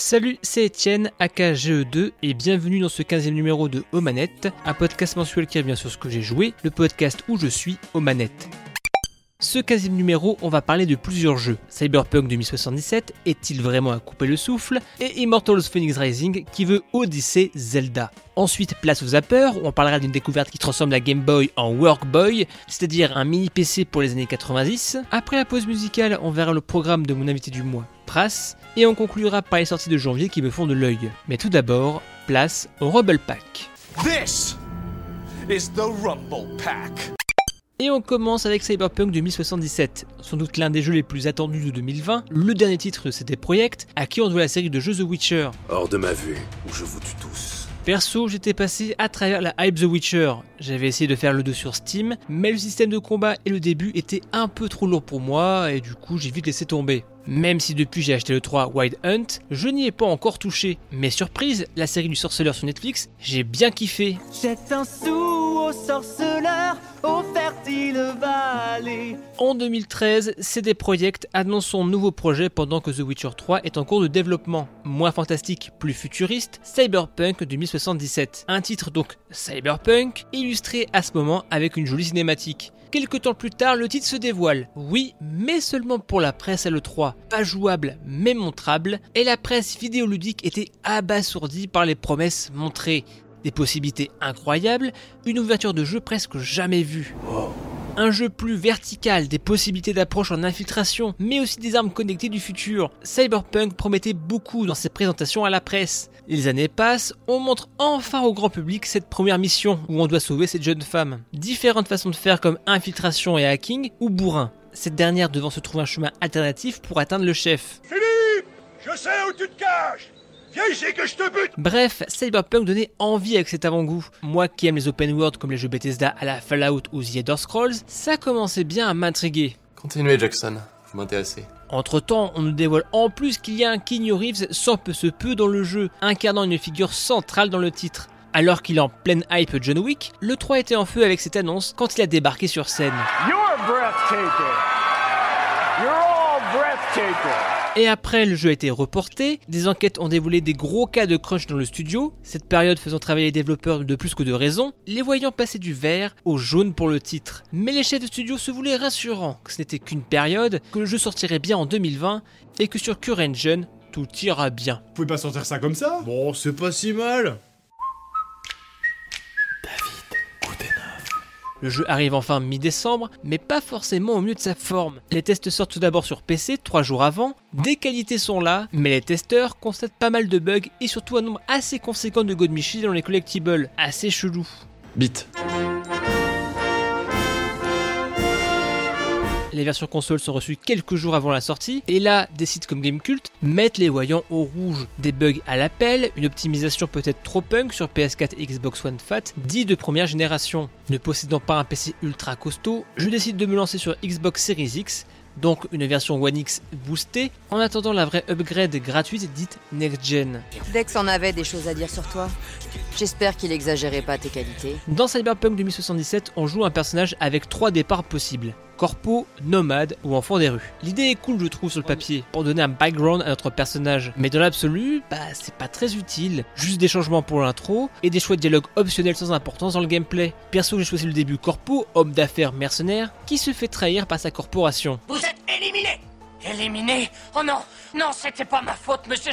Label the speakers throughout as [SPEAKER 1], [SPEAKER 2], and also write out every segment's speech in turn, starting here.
[SPEAKER 1] Salut, c'est Etienne, AKGE2, et bienvenue dans ce 15e numéro de Aux Manettes, un podcast mensuel qui revient sur ce que j'ai joué, le podcast où je suis aux manettes. Ce 15e numéro, on va parler de plusieurs jeux. Cyberpunk 2077 est-il vraiment à couper le souffle? Et Immortals Phoenix Rising qui veut Odyssey Zelda. Ensuite, place aux zappers, où on parlera d'une découverte qui transforme la Game Boy en Work Boy, c'est-à-dire un mini PC pour les années 90. Après la pause musicale, on verra le programme de mon invité du mois, Pras, et on conclura par les sorties de janvier qui me font de l'œil. Mais tout d'abord, place au Rumble Pack.
[SPEAKER 2] This is the Rumble Pack.
[SPEAKER 1] Et on commence avec Cyberpunk 2077, sans doute l'un des jeux les plus attendus de 2020, le dernier titre de CD Projekt, à qui on doit la série de jeux The Witcher.
[SPEAKER 2] Hors de ma vue, ou je vous tue tous.
[SPEAKER 1] Perso, j'étais passé à travers la hype The Witcher. J'avais essayé de faire le 2 sur Steam, mais le système de combat et le début étaient un peu trop lourds pour moi, et du coup j'ai vite laissé tomber. Même si depuis j'ai acheté le 3 Wild Hunt, je n'y ai pas encore touché. Mais surprise, la série du sorceleur sur Netflix, j'ai bien kiffé.
[SPEAKER 3] Jette un sou au sorceleur, au fertile vallée.
[SPEAKER 1] En 2013, CD Projekt annonce son nouveau projet pendant que The Witcher 3 est en cours de développement. Moins fantastique, plus futuriste, Cyberpunk 2077. Un titre donc Cyberpunk, illustré à ce moment avec une jolie cinématique. Quelques temps plus tard, le titre se dévoile. Oui, mais seulement pour la presse L3. Pas jouable, mais montrable. Et la presse vidéoludique était abasourdie par les promesses montrées. Des possibilités incroyables, une ouverture de jeu presque jamais vue. Un jeu plus vertical, des possibilités d'approche en infiltration, mais aussi des armes connectées du futur. Cyberpunk promettait beaucoup dans ses présentations à la presse. Les années passent, on montre enfin au grand public cette première mission où on doit sauver cette jeune femme. Différentes façons de faire comme infiltration et hacking ou bourrin. Cette dernière devant se trouver un chemin alternatif pour atteindre le chef.
[SPEAKER 4] Philippe Je sais où tu te caches Viens ici que je te bute
[SPEAKER 1] Bref, Cyberpunk donnait envie avec cet avant-goût. Moi qui aime les open world comme les jeux Bethesda à la Fallout ou The Elder Scrolls, ça commençait bien à m'intriguer.
[SPEAKER 5] Continuez Jackson, vous m'intéressez.
[SPEAKER 1] Entre temps, on nous dévoile en plus qu'il y a un Keanu Reeves sans peu se peu dans le jeu, incarnant une figure centrale dans le titre. Alors qu'il est en pleine hype John Wick, le 3 était en feu avec cette annonce quand il a débarqué sur scène.
[SPEAKER 4] You're breathtaking You're all breathtaking
[SPEAKER 1] Et après, le jeu a été reporté, des enquêtes ont dévoilé des gros cas de crunch dans le studio, cette période faisant travailler les développeurs de plus que de raison, les voyant passer du vert au jaune pour le titre. Mais les chefs de studio se voulaient rassurants que ce n'était qu'une période, que le jeu sortirait bien en 2020 et que sur CureEngine, tout ira bien.
[SPEAKER 6] Vous pouvez pas sortir ça comme ça? Bon, c'est pas si mal.
[SPEAKER 1] Le jeu arrive enfin mi-décembre, mais pas forcément au mieux de sa forme. Les tests sortent tout d'abord sur PC trois jours avant, des qualités sont là, mais les testeurs constatent pas mal de bugs et surtout un nombre assez conséquent de God Michel dans les collectibles, assez chelou.
[SPEAKER 5] Bit.
[SPEAKER 1] Les versions console sont reçues quelques jours avant la sortie, et là, des sites comme Gamecult mettent les voyants au rouge. Des bugs à l'appel, une optimisation peut-être trop punk sur PS4 et Xbox One Fat, dit de première génération. Ne possédant pas un PC ultra costaud, je décide de me lancer sur Xbox Series X, donc une version One X boostée, en attendant la vraie upgrade gratuite dite Next Gen.
[SPEAKER 7] Dex en avait des choses à dire sur toi? J'espère qu'il exagérait pas tes qualités.
[SPEAKER 1] Dans Cyberpunk 2077, on joue un personnage avec trois départs possibles. Corpo, nomade ou enfant des rues. L'idée est cool je trouve sur le papier, pour donner un background à notre personnage. Mais dans l'absolu, bah c'est pas très utile. Juste des changements pour l'intro et des choix de dialogue optionnels sans importance dans le gameplay. Perso j'ai choisi le début Corpo, homme d'affaires mercenaire, qui se fait trahir par sa corporation.
[SPEAKER 8] Vous êtes éliminé Éliminé Oh non Non, c'était pas ma faute, monsieur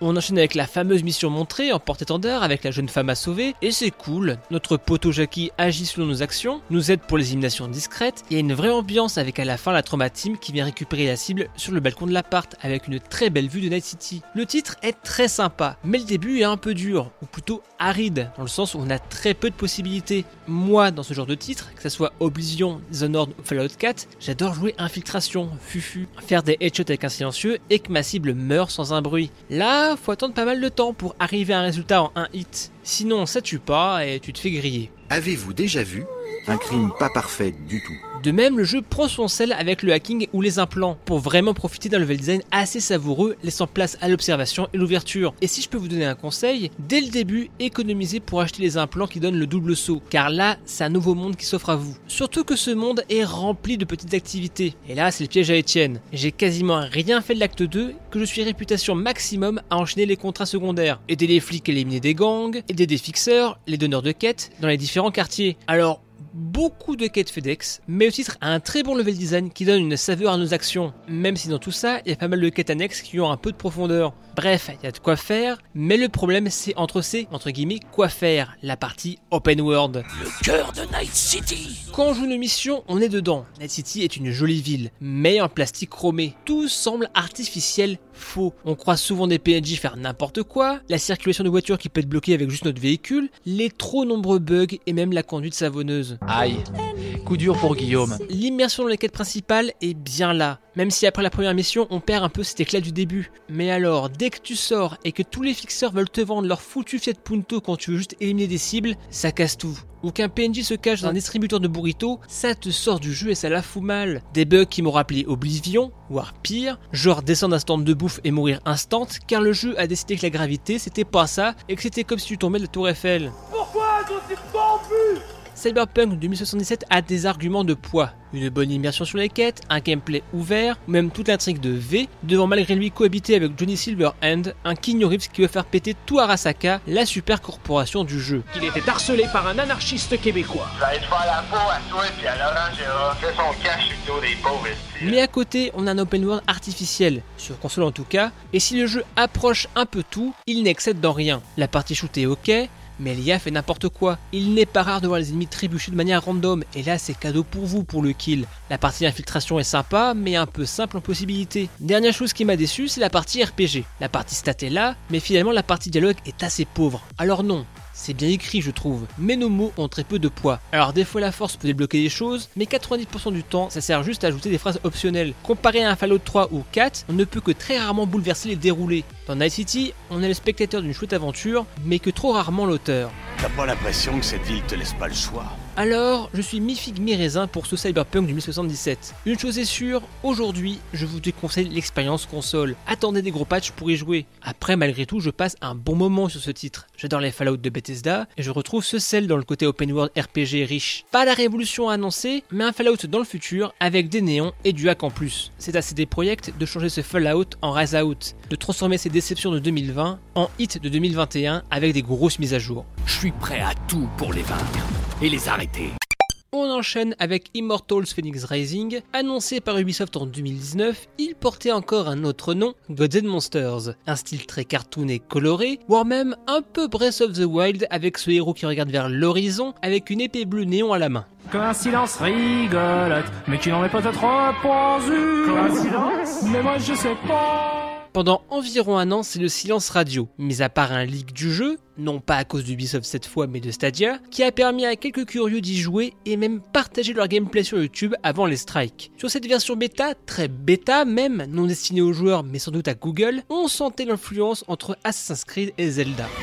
[SPEAKER 1] On enchaîne avec la fameuse mission montrée en porte-étendard avec la jeune femme à sauver, et c'est cool. Notre poteau Jackie agit selon nos actions, nous aide pour les éliminations discrètes, il y a une vraie ambiance avec à la fin la trauma team qui vient récupérer la cible sur le balcon de l'appart avec une très belle vue de Night City. Le titre est très sympa, mais le début est un peu dur, ou plutôt aride, dans le sens où on a très peu de possibilités. Moi, dans ce genre de titre, que ce soit Oblivion, Dishonored ou Fallout 4, j'adore jouer infiltration, fufu, faire des headshots avec un silencieux et ma cible meurt sans un bruit. Là, faut attendre pas mal de temps pour arriver à un résultat en un hit. Sinon, ça tue pas et tu te fais griller.
[SPEAKER 9] Avez-vous déjà vu un crime pas parfait du tout?
[SPEAKER 1] De même, le jeu prend son sel avec le hacking ou les implants pour vraiment profiter d'un level design assez savoureux, laissant place à l'observation et l'ouverture. Et si je peux vous donner un conseil, dès le début, économisez pour acheter les implants qui donnent le double saut, car là, c'est un nouveau monde qui s'offre à vous. Surtout que ce monde est rempli de petites activités. Et là, c'est le piège à Etienne. J'ai quasiment rien fait de l'acte 2, que je suis réputation maximum à enchaîner les contrats secondaires, aider les flics à éliminer des gangs, aider des fixeurs, les donneurs de quêtes dans les différents quartiers. Alors, beaucoup de quêtes FedEx, mais le titre a un très bon level design qui donne une saveur à nos actions, même si dans tout ça, il y a pas mal de quêtes annexes qui ont un peu de profondeur. Bref, il y a de quoi faire, mais le problème c'est entre ces, entre guillemets, quoi faire, la partie open world.
[SPEAKER 8] Le cœur de Night City.
[SPEAKER 1] Quand on joue une mission, on est dedans. Night City est une jolie ville, mais en plastique chromé. Tout semble artificiel, faux. On croit souvent des PNJ faire n'importe quoi, la circulation de voitures qui peut être bloquée avec juste notre véhicule, les trop nombreux bugs et même la conduite savonneuse.
[SPEAKER 10] Aïe, coup dur pour Guillaume.
[SPEAKER 1] L'immersion dans les quêtes principales est bien là, même si après la première mission on perd un peu cet éclat du début. Mais alors, dès que tu sors et que tous les fixeurs veulent te vendre leur foutu Fiat Punto quand tu veux juste éliminer des cibles, ça casse tout. Ou qu'un PNJ se cache dans un distributeur de burrito, ça te sort du jeu et ça la fout mal. Des bugs qui m'ont rappelé Oblivion, voire pire, genre descendre un stand de bouffe et mourir instant, car le jeu a décidé que la gravité c'était pas ça et que c'était comme si tu tombais de la tour Eiffel.
[SPEAKER 4] Pourquoi sont-ils corrompus
[SPEAKER 1] Cyberpunk 2077 a des arguments de poids, une bonne immersion sur les quêtes, un gameplay ouvert, ou même toute l'intrigue de V, devant malgré lui cohabiter avec Johnny Silverhand, un Keanu Reeves qui veut faire péter tout Arasaka, la super corporation du jeu.
[SPEAKER 11] Il était harcelé par un anarchiste québécois.
[SPEAKER 12] Ça va te faire la peau à toi et à Laurent Gérard. Fait son cash sur le dos des pauvres.
[SPEAKER 1] Mais à côté, on a un open world artificiel, sur console en tout cas, et si le jeu approche un peu tout, il n'excède dans rien. La partie shoot est ok, mais l'IA fait n'importe quoi. Il n'est pas rare de voir les ennemis trébucher de manière random, et là c'est cadeau pour vous pour le kill. La partie infiltration est sympa, mais un peu simple en possibilité. Dernière chose qui m'a déçu, c'est la partie RPG. La partie stat est là, mais finalement la partie dialogue est assez pauvre. Alors non, c'est bien écrit, je trouve, mais nos mots ont très peu de poids. Alors, des fois, la force peut débloquer des choses, mais 90% du temps, ça sert juste à ajouter des phrases optionnelles. Comparé à un Fallout 3 ou 4, on ne peut que très rarement bouleverser les déroulés. Dans Night City, on est le spectateur d'une chouette aventure, mais que trop rarement l'auteur.
[SPEAKER 2] T'as pas l'impression que cette ville te laisse pas le choix
[SPEAKER 1] alors, je suis mi-figue mi-raisin pour ce Cyberpunk 2077. Une chose est sûre, aujourd'hui, je vous déconseille l'expérience console. Attendez des gros patchs pour y jouer. Après, malgré tout, je passe un bon moment sur ce titre. J'adore les Fallout de Bethesda et je retrouve ce sel dans le côté open world RPG riche. Pas la révolution annoncée, mais un Fallout dans le futur avec des néons et du hack en plus. C'est à CD Projekt de changer ce Fallout en Rise Out, de transformer ses déceptions de 2020 en hit de 2021 avec des grosses mises à jour.
[SPEAKER 11] Je suis prêt à tout pour les vaincre et les arrêter.
[SPEAKER 1] On enchaîne avec Immortals Phoenix Rising, annoncé par Ubisoft en 2019, il portait encore un autre nom, Gods and Monsters, un style très cartoon et coloré, voire même un peu Breath of the Wild avec ce héros qui regarde vers l'horizon avec une épée bleue néon à la main.
[SPEAKER 13] Coïncidence rigolote, mais qui n'en est pas trop. Coïncidence? Mais moi je sais pas.
[SPEAKER 1] Pendant environ un an, c'est le silence radio, mis à part un leak du jeu, non pas à cause d'Ubisoft cette fois mais de Stadia, qui a permis à quelques curieux d'y jouer et même partager leur gameplay sur YouTube avant les strikes. Sur cette version bêta, très bêta même, non destinée aux joueurs mais sans doute à Google, on sentait l'influence entre Assassin's Creed et Zelda.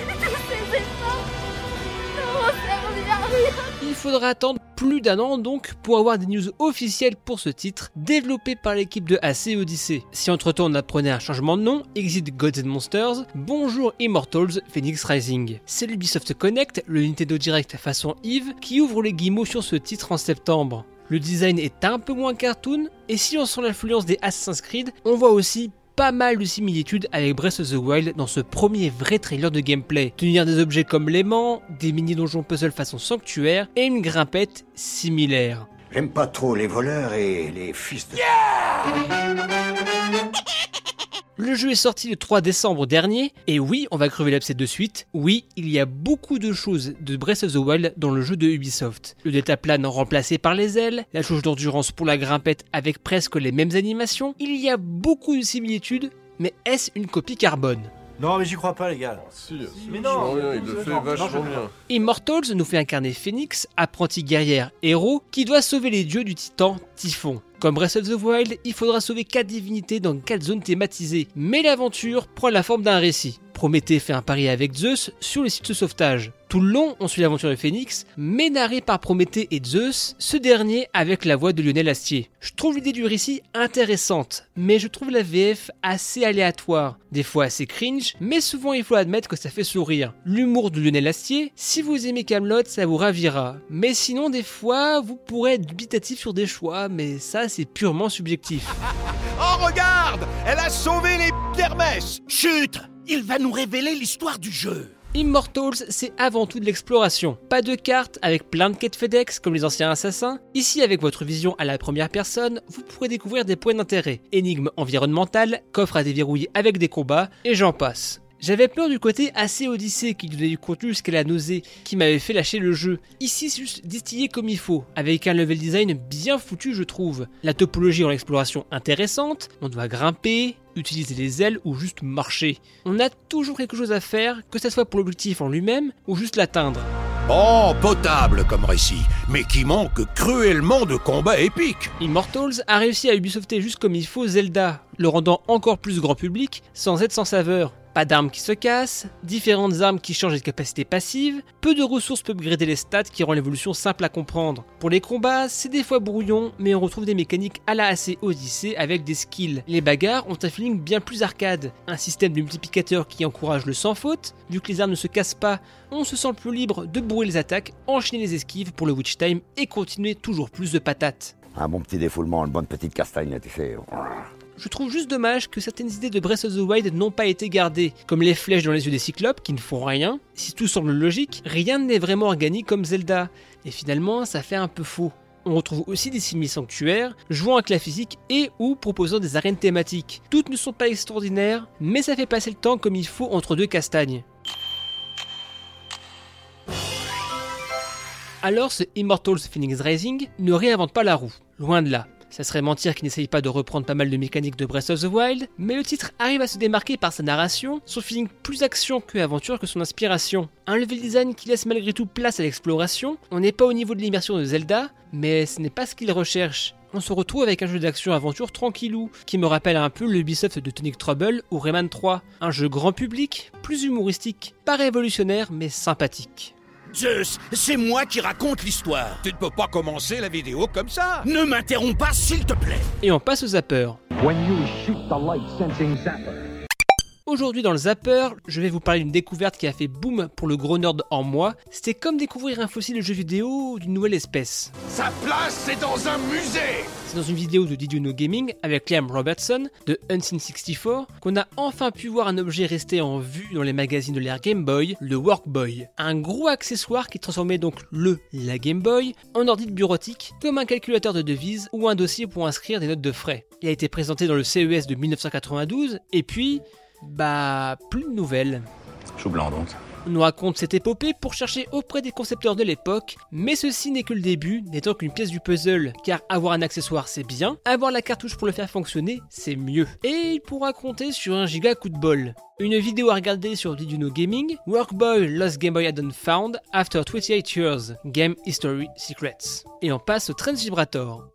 [SPEAKER 1] Il faudra attendre plus d'un an donc pour avoir des news officielles pour ce titre, développé par l'équipe de AC Odyssey. Si entre temps on apprenait un changement de nom, Exit Gods and Monsters, bonjour Immortals Phoenix Rising. C'est l'Ubisoft Connect, le Nintendo Direct façon Eve, qui ouvre les guillemets sur ce titre en septembre. Le design est un peu moins cartoon, et si on sent l'influence des Assassin's Creed, on voit aussi pas mal de similitudes avec Breath of the Wild dans ce premier vrai trailer de gameplay. Tenir des objets comme l'aimant, des mini-donjons puzzle façon sanctuaire et une grimpette similaire.
[SPEAKER 14] J'aime pas trop les voleurs et les fils de...
[SPEAKER 1] Le jeu est sorti le 3 décembre dernier, et oui, on va crever l'abcès de suite. Oui, il y a beaucoup de choses de Breath of the Wild dans le jeu de Ubisoft. Le deltaplane remplacé par les ailes, la jauge d'endurance pour la grimpette avec presque les mêmes animations. Il y a beaucoup de similitudes, mais est-ce une copie carbone?
[SPEAKER 6] Non, mais j'y crois pas, les gars.
[SPEAKER 5] Si, mais non, bien, il le fait vachement bien.
[SPEAKER 1] Immortals nous fait incarner Phoenix, apprenti guerrière héros, qui doit sauver les dieux du titan Typhon. Comme Breath of the Wild, il faudra sauver 4 divinités dans 4 zones thématisées, mais l'aventure prend la forme d'un récit. Prométhée fait un pari avec Zeus sur les sites de sauvetage. Tout le long, on suit l'aventure de Phoenix, mais narré par Prométhée et Zeus, ce dernier avec la voix de Lionel Astier. Je trouve l'idée du récit intéressante, mais je trouve la VF assez aléatoire, des fois assez cringe, mais souvent il faut admettre que ça fait sourire. L'humour de Lionel Astier, si vous aimez Camelot, ça vous ravira, mais sinon des fois vous pourrez être dubitatif sur des choix, mais ça c'est purement subjectif.
[SPEAKER 4] oh regarde, elle a sauvé les d'Hermès.
[SPEAKER 11] Chut, il va nous révéler l'histoire du jeu.
[SPEAKER 1] Immortals, c'est avant tout de l'exploration. Pas de cartes avec plein de quêtes FedEx comme les anciens assassins. Ici, avec votre vision à la première personne, vous pourrez découvrir des points d'intérêt, énigmes environnementales, coffres à déverrouiller avec des combats, et j'en passe. J'avais peur du côté assez Odyssée qui donnait du contenu jusqu'à la nausée, qui m'avait fait lâcher le jeu. Ici, c'est juste distillé comme il faut, avec un level design bien foutu, je trouve. La topologie en exploration intéressante, on doit grimper, utiliser les ailes ou juste marcher. On a toujours quelque chose à faire, que ce soit pour l'objectif en lui-même ou juste l'atteindre.
[SPEAKER 11] Oh, potable comme récit, mais qui manque cruellement de combats épiques.
[SPEAKER 1] Immortals a réussi à Ubisofter juste comme il faut Zelda, le rendant encore plus grand public sans être sans saveur. Pas d'armes qui se cassent, différentes armes qui changent de capacité passive, peu de ressources peuvent upgrader les stats qui rend l'évolution simple à comprendre. Pour les combats, c'est des fois brouillon, mais on retrouve des mécaniques à la AC Odyssey avec des skills. Les bagarres ont un feeling bien plus arcade, un système de multiplicateur qui encourage le sans faute, vu que les armes ne se cassent pas, on se sent plus libre de bourrer les attaques, enchaîner les esquives pour le witch time et continuer toujours plus de patates.
[SPEAKER 14] Un bon petit défoulement, une bonne petite castagne, tu sais.
[SPEAKER 1] Je trouve juste dommage que certaines idées de Breath of the Wild n'ont pas été gardées, comme les flèches dans les yeux des cyclopes qui ne font rien. Si tout semble logique, rien n'est vraiment organique comme Zelda, et finalement ça fait un peu faux. On retrouve aussi des simi sanctuaires, jouant avec la physique et ou proposant des arènes thématiques. Toutes ne sont pas extraordinaires, mais ça fait passer le temps comme il faut entre deux castagnes. Alors ce Immortals Phoenix Rising ne réinvente pas la roue, loin de là. Ça serait mentir qu'il n'essaye pas de reprendre pas mal de mécaniques de Breath of the Wild, mais le titre arrive à se démarquer par sa narration, son feeling plus action que aventure que son inspiration. Un level design qui laisse malgré tout place à l'exploration, on n'est pas au niveau de l'immersion de Zelda, mais ce n'est pas ce qu'il recherche. On se retrouve avec un jeu d'action-aventure tranquillou, qui me rappelle un peu le Ubisoft de Tonic Trouble ou Rayman 3. Un jeu grand public, plus humoristique, pas révolutionnaire mais sympathique.
[SPEAKER 11] Zeus, c'est moi qui raconte l'histoire.
[SPEAKER 4] Tu ne peux pas commencer la vidéo comme ça.
[SPEAKER 11] Ne m'interromps pas, s'il te plaît.
[SPEAKER 1] Et on passe au zapper. Aujourd'hui dans le Zapper, je vais vous parler d'une découverte qui a fait boom pour le gros nerd en moi. C'était comme découvrir un fossile de jeu vidéo d'une nouvelle espèce.
[SPEAKER 4] Sa place, c'est dans un musée
[SPEAKER 1] C'est dans une vidéo de Did You Know Gaming avec Liam Robertson de Unseen 64 qu'on a enfin pu voir un objet resté en vue dans les magazines de l'ère Game Boy, le Workboy. Un gros accessoire qui transformait donc le, la Game Boy, en ordi bureautique, comme un calculateur de devises ou un dossier pour inscrire des notes de frais. Il a été présenté dans le CES de 1992, et puis... Bah, plus de nouvelles.
[SPEAKER 15] Chou blanc donc.
[SPEAKER 1] On nous raconte cette épopée pour chercher auprès des concepteurs de l'époque, mais ceci n'est que le début, n'étant qu'une pièce du puzzle, car avoir un accessoire c'est bien, avoir la cartouche pour le faire fonctionner c'est mieux. Et il pourra compter sur un giga coup de bol. Une vidéo à regarder sur Did You Know Gaming, Workboy Lost Game Boy Add-on Found After 28 Years, Game History Secrets. Et on passe au Transvibrator.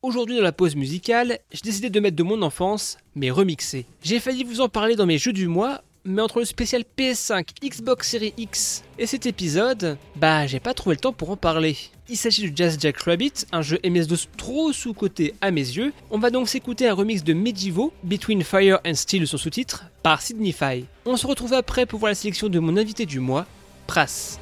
[SPEAKER 1] Aujourd'hui dans la pause musicale, j'ai décidé de mettre de mon enfance, mais remixé. J'ai failli vous en parler dans mes jeux du mois, mais entre le spécial PS5, Xbox Series X et cet épisode, bah j'ai pas trouvé le temps pour en parler. Il s'agit de Jazz Jack Rabbit, un jeu MS-DOS trop sous-coté à mes yeux. On va donc s'écouter un remix de Medieval, Between Fire and Steel son sous-titre, par Signify. On se retrouve après pour voir la sélection de mon invité du mois, Pras.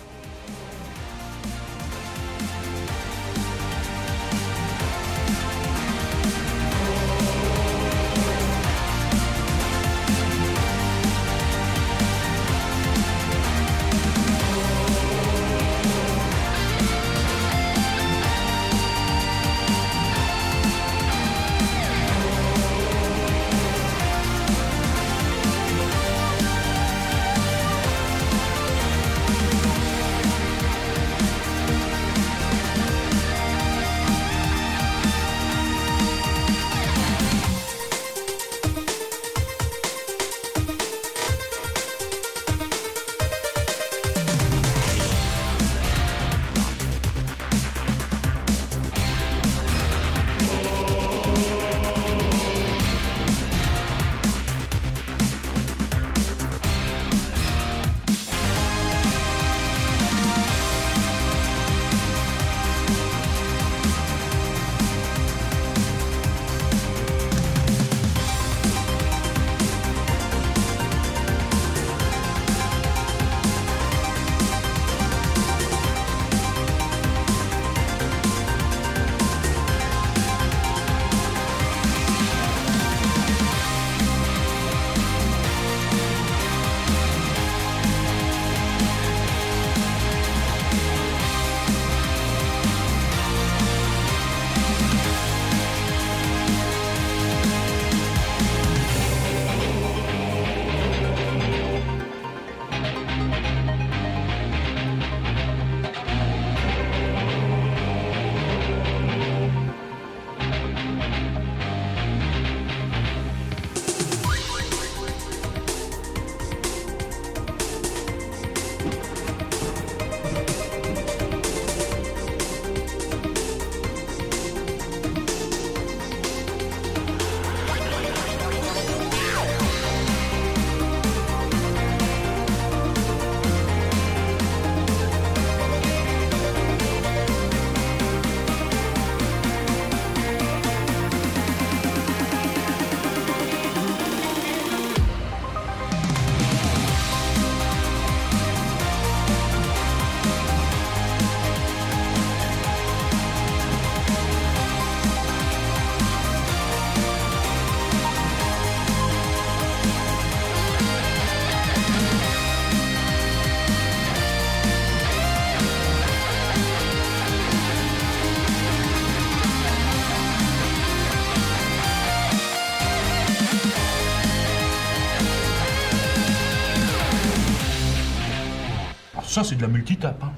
[SPEAKER 15] Ça, c'est de la multitape. Hein.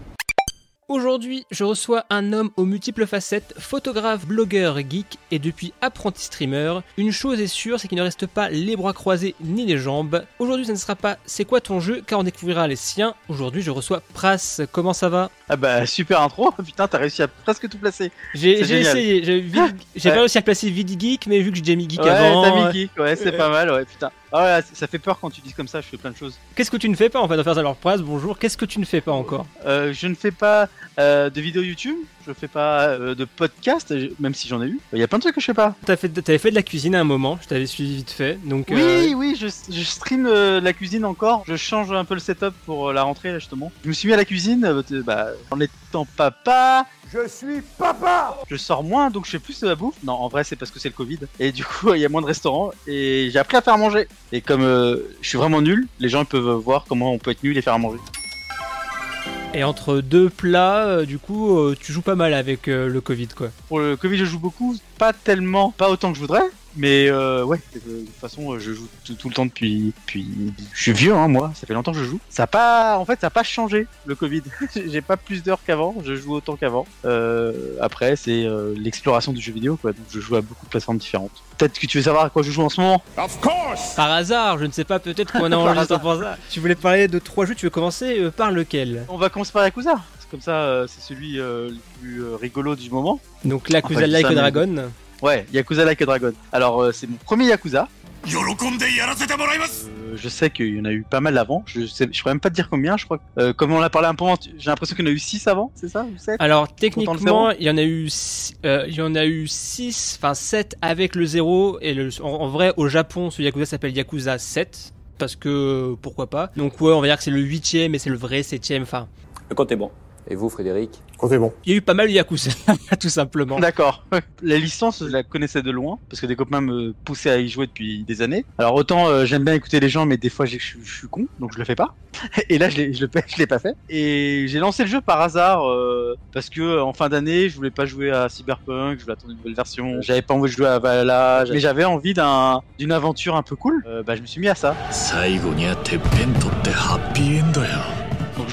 [SPEAKER 1] Aujourd'hui, je reçois un homme aux multiples facettes, photographe, blogueur, geek et depuis apprenti streamer. Une chose est sûre, c'est qu'il ne reste pas les bras croisés ni les jambes. Aujourd'hui, ce ne sera pas c'est quoi ton jeu, car on découvrira les siens. Aujourd'hui, je reçois Pras. Comment ça va?
[SPEAKER 16] Ah bah super intro, putain, t'as réussi à presque tout placer.
[SPEAKER 1] J'ai essayé, j'ai pas réussi à placer Vidi Geek, mais vu que j'ai mis Geek
[SPEAKER 16] ouais,
[SPEAKER 1] avant.
[SPEAKER 16] T'as mis Geek, ouais, c'est pas mal, ouais, putain. Ah ouais, ça fait peur quand tu dis comme ça, je fais plein de choses.
[SPEAKER 1] Qu'est-ce que tu ne fais pas en fait, faire alors Pras, bonjour, qu'est-ce que tu ne fais pas encore?
[SPEAKER 16] Euh, Je ne fais pas euh, de vidéos YouTube, je fais pas euh, de podcast, même si j'en ai eu. Il y a plein de trucs que je fais pas.
[SPEAKER 1] T'avais fait, avais fait de la cuisine à un moment, je t'avais suivi vite fait. Donc,
[SPEAKER 16] oui, oui, je, je stream la cuisine encore. Je change un peu le setup pour la rentrée là, justement. Je me suis mis à la cuisine bah, en étant papa.
[SPEAKER 4] Je suis papa
[SPEAKER 16] Je sors moins, donc je fais plus de la bouffe. Non, en vrai, c'est parce que c'est le Covid. Et du coup, il y a moins de restaurants. Et j'ai appris à faire manger. Et comme je suis vraiment nul, les gens peuvent voir comment on peut être nul et faire à manger.
[SPEAKER 1] Et entre deux plats, euh, du coup, euh, tu joues pas mal avec euh, le Covid, quoi.
[SPEAKER 16] Pour le Covid, je joue beaucoup, pas tellement, pas autant que je voudrais. Mais euh, ouais, de toute façon, je joue tout, tout, le temps depuis, depuis. Je suis vieux, hein, moi. Ça fait longtemps que je joue. Ça a pas, en fait, ça a pas changé le Covid. J'ai pas plus d'heures qu'avant. Je joue autant qu'avant. Euh, après, c'est euh, l'exploration du jeu vidéo, quoi. Donc, je joue à beaucoup de plateformes différentes. Peut-être que tu veux savoir à quoi je joue en ce moment?
[SPEAKER 4] Of course.
[SPEAKER 1] Par hasard, je ne sais pas. Peut-être qu'on a enregistré pour ça. Tu voulais parler de trois jeux. Tu veux commencer euh, par lequel?
[SPEAKER 16] On va commencer par Yakuza. Comme ça, euh, c'est celui le plus rigolo du moment.
[SPEAKER 1] Donc Yakuza enfin, Like a Dragon.
[SPEAKER 16] Ouais, Yakuza Like a Dragon. Alors, euh, c'est mon premier Yakuza. Euh, je sais qu'il y en a eu pas mal avant. Je sais, je pourrais même pas te dire combien. Je crois. Euh, comme on l'a parlé un peu, j'ai l'impression qu'il y en a eu 6 avant, c'est ça ou 7
[SPEAKER 1] Alors techniquement, il y en a eu, euh, il y en a eu 6, enfin 7 avec le 0 et le, en, en, vrai au Japon, ce Yakuza s'appelle Yakuza 7 parce que pourquoi pas. Donc ouais, on va dire que c'est le 8ème et c'est le vrai 7ème. Enfin.
[SPEAKER 17] Le compte est bon. Et vous, Frédéric
[SPEAKER 6] Comptez bon.
[SPEAKER 1] Il y a eu pas mal de Yakuza, tout simplement.
[SPEAKER 16] D'accord. La licence, je la connaissais de loin, parce que des copains me poussaient à y jouer depuis des années. Alors autant euh, j'aime bien écouter les gens, mais des fois je, suis con, donc je le fais pas. Et là, je l'ai, je l'ai pas fait. Et j'ai lancé le jeu par hasard, euh, parce que en fin d'année, je voulais pas jouer à Cyberpunk, je voulais attendre une nouvelle version. J'avais pas envie de jouer à Valhalla, mais j'avais envie d'un, d'une aventure un peu cool. Euh, bah, je me suis mis à ça.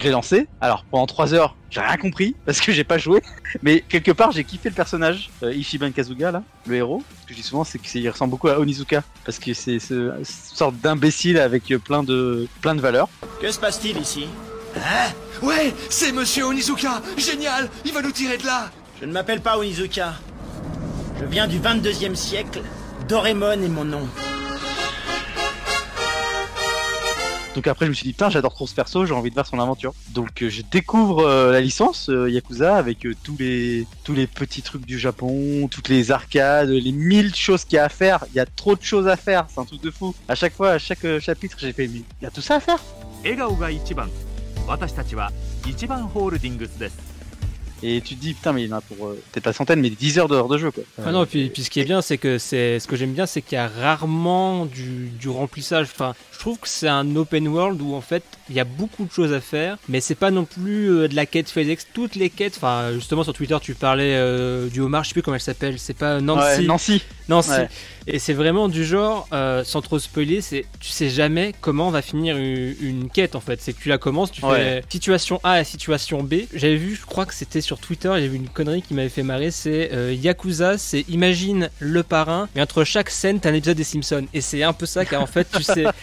[SPEAKER 16] L'ai lancé. Alors pendant 3 heures, j'ai rien compris parce que j'ai pas joué. Mais quelque part, j'ai kiffé le personnage euh, Ishiban Kazuga là, le héros. Ce que je dis souvent, c'est qu'il ressemble beaucoup à Onizuka parce que c'est ce, cette sorte d'imbécile avec plein de plein de valeurs.
[SPEAKER 18] Que se passe-t-il ici?
[SPEAKER 19] Hein? Ouais, c'est Monsieur Onizuka. Génial, il va nous tirer de là.
[SPEAKER 18] Je ne m'appelle pas Onizuka. Je viens du 22e siècle. Doraemon est mon nom.
[SPEAKER 16] Donc après je me suis dit putain j'adore trop ce perso, j'ai envie de voir son aventure. Donc euh, je découvre euh, la licence euh, Yakuza avec tous les tous les petits trucs du Japon, toutes les arcades, les mille choses qu'il y a à faire. Il y a trop de choses à faire, c'est un truc de fou. À chaque fois, à chaque chapitre, j'ai fait mais il y a tout ça à faire. Et tu te dis, putain, mais il y en a pour euh, peut-être pas centaines, mais 10 heures d'heures de jeu, quoi.
[SPEAKER 1] Ah non, puis, puis ce qui est bien, c'est que c'est ce que j'aime bien, c'est qu'il y a rarement du, du remplissage. Enfin, je trouve que c'est un open world où en fait il y a beaucoup de choses à faire, mais c'est pas non plus euh, de la quête FedEx. Toutes les quêtes, enfin, justement sur Twitter, tu parlais euh, du homard, je sais plus comment elle s'appelle, c'est pas Nancy.
[SPEAKER 16] Ouais, Nancy.
[SPEAKER 1] Nancy.
[SPEAKER 16] Ouais.
[SPEAKER 1] Et c'est vraiment du genre, euh, sans trop spoiler, c'est tu sais jamais comment va finir une, une quête en fait. C'est que tu la commences, tu
[SPEAKER 16] Ouais.
[SPEAKER 1] fais situation A à situation B. J'avais vu, je crois que c'était sur Twitter, y avait une connerie qui m'avait fait marrer. C'est euh, Yakuza, c'est imagine le parrain, mais entre chaque scène, t'as un épisode des Simpsons. Et c'est un peu ça, car en fait, tu sais.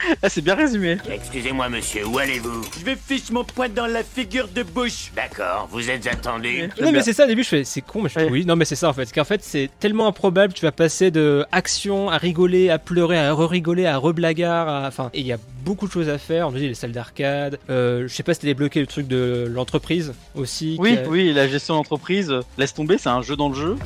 [SPEAKER 16] Ah, c'est bien résumé.
[SPEAKER 8] Excusez-moi, monsieur, où allez-vous?
[SPEAKER 18] Je vais fiche mon poing dans la figure de bouche.
[SPEAKER 8] D'accord, vous êtes attendu.
[SPEAKER 1] Non mais c'est ça au début je fais c'est con mais je fais oui non mais c'est ça en fait qu'en fait c'est tellement improbable tu vas passer de action à rigoler à pleurer à re-rigoler à reblaguard à... enfin et il y a beaucoup de choses à faire on dit les salles d'arcade euh, je sais pas si t'as débloqué le truc de l'entreprise aussi
[SPEAKER 16] Oui,
[SPEAKER 1] a-
[SPEAKER 16] oui, la gestion d'entreprise, euh, laisse tomber, c'est un jeu dans le jeu.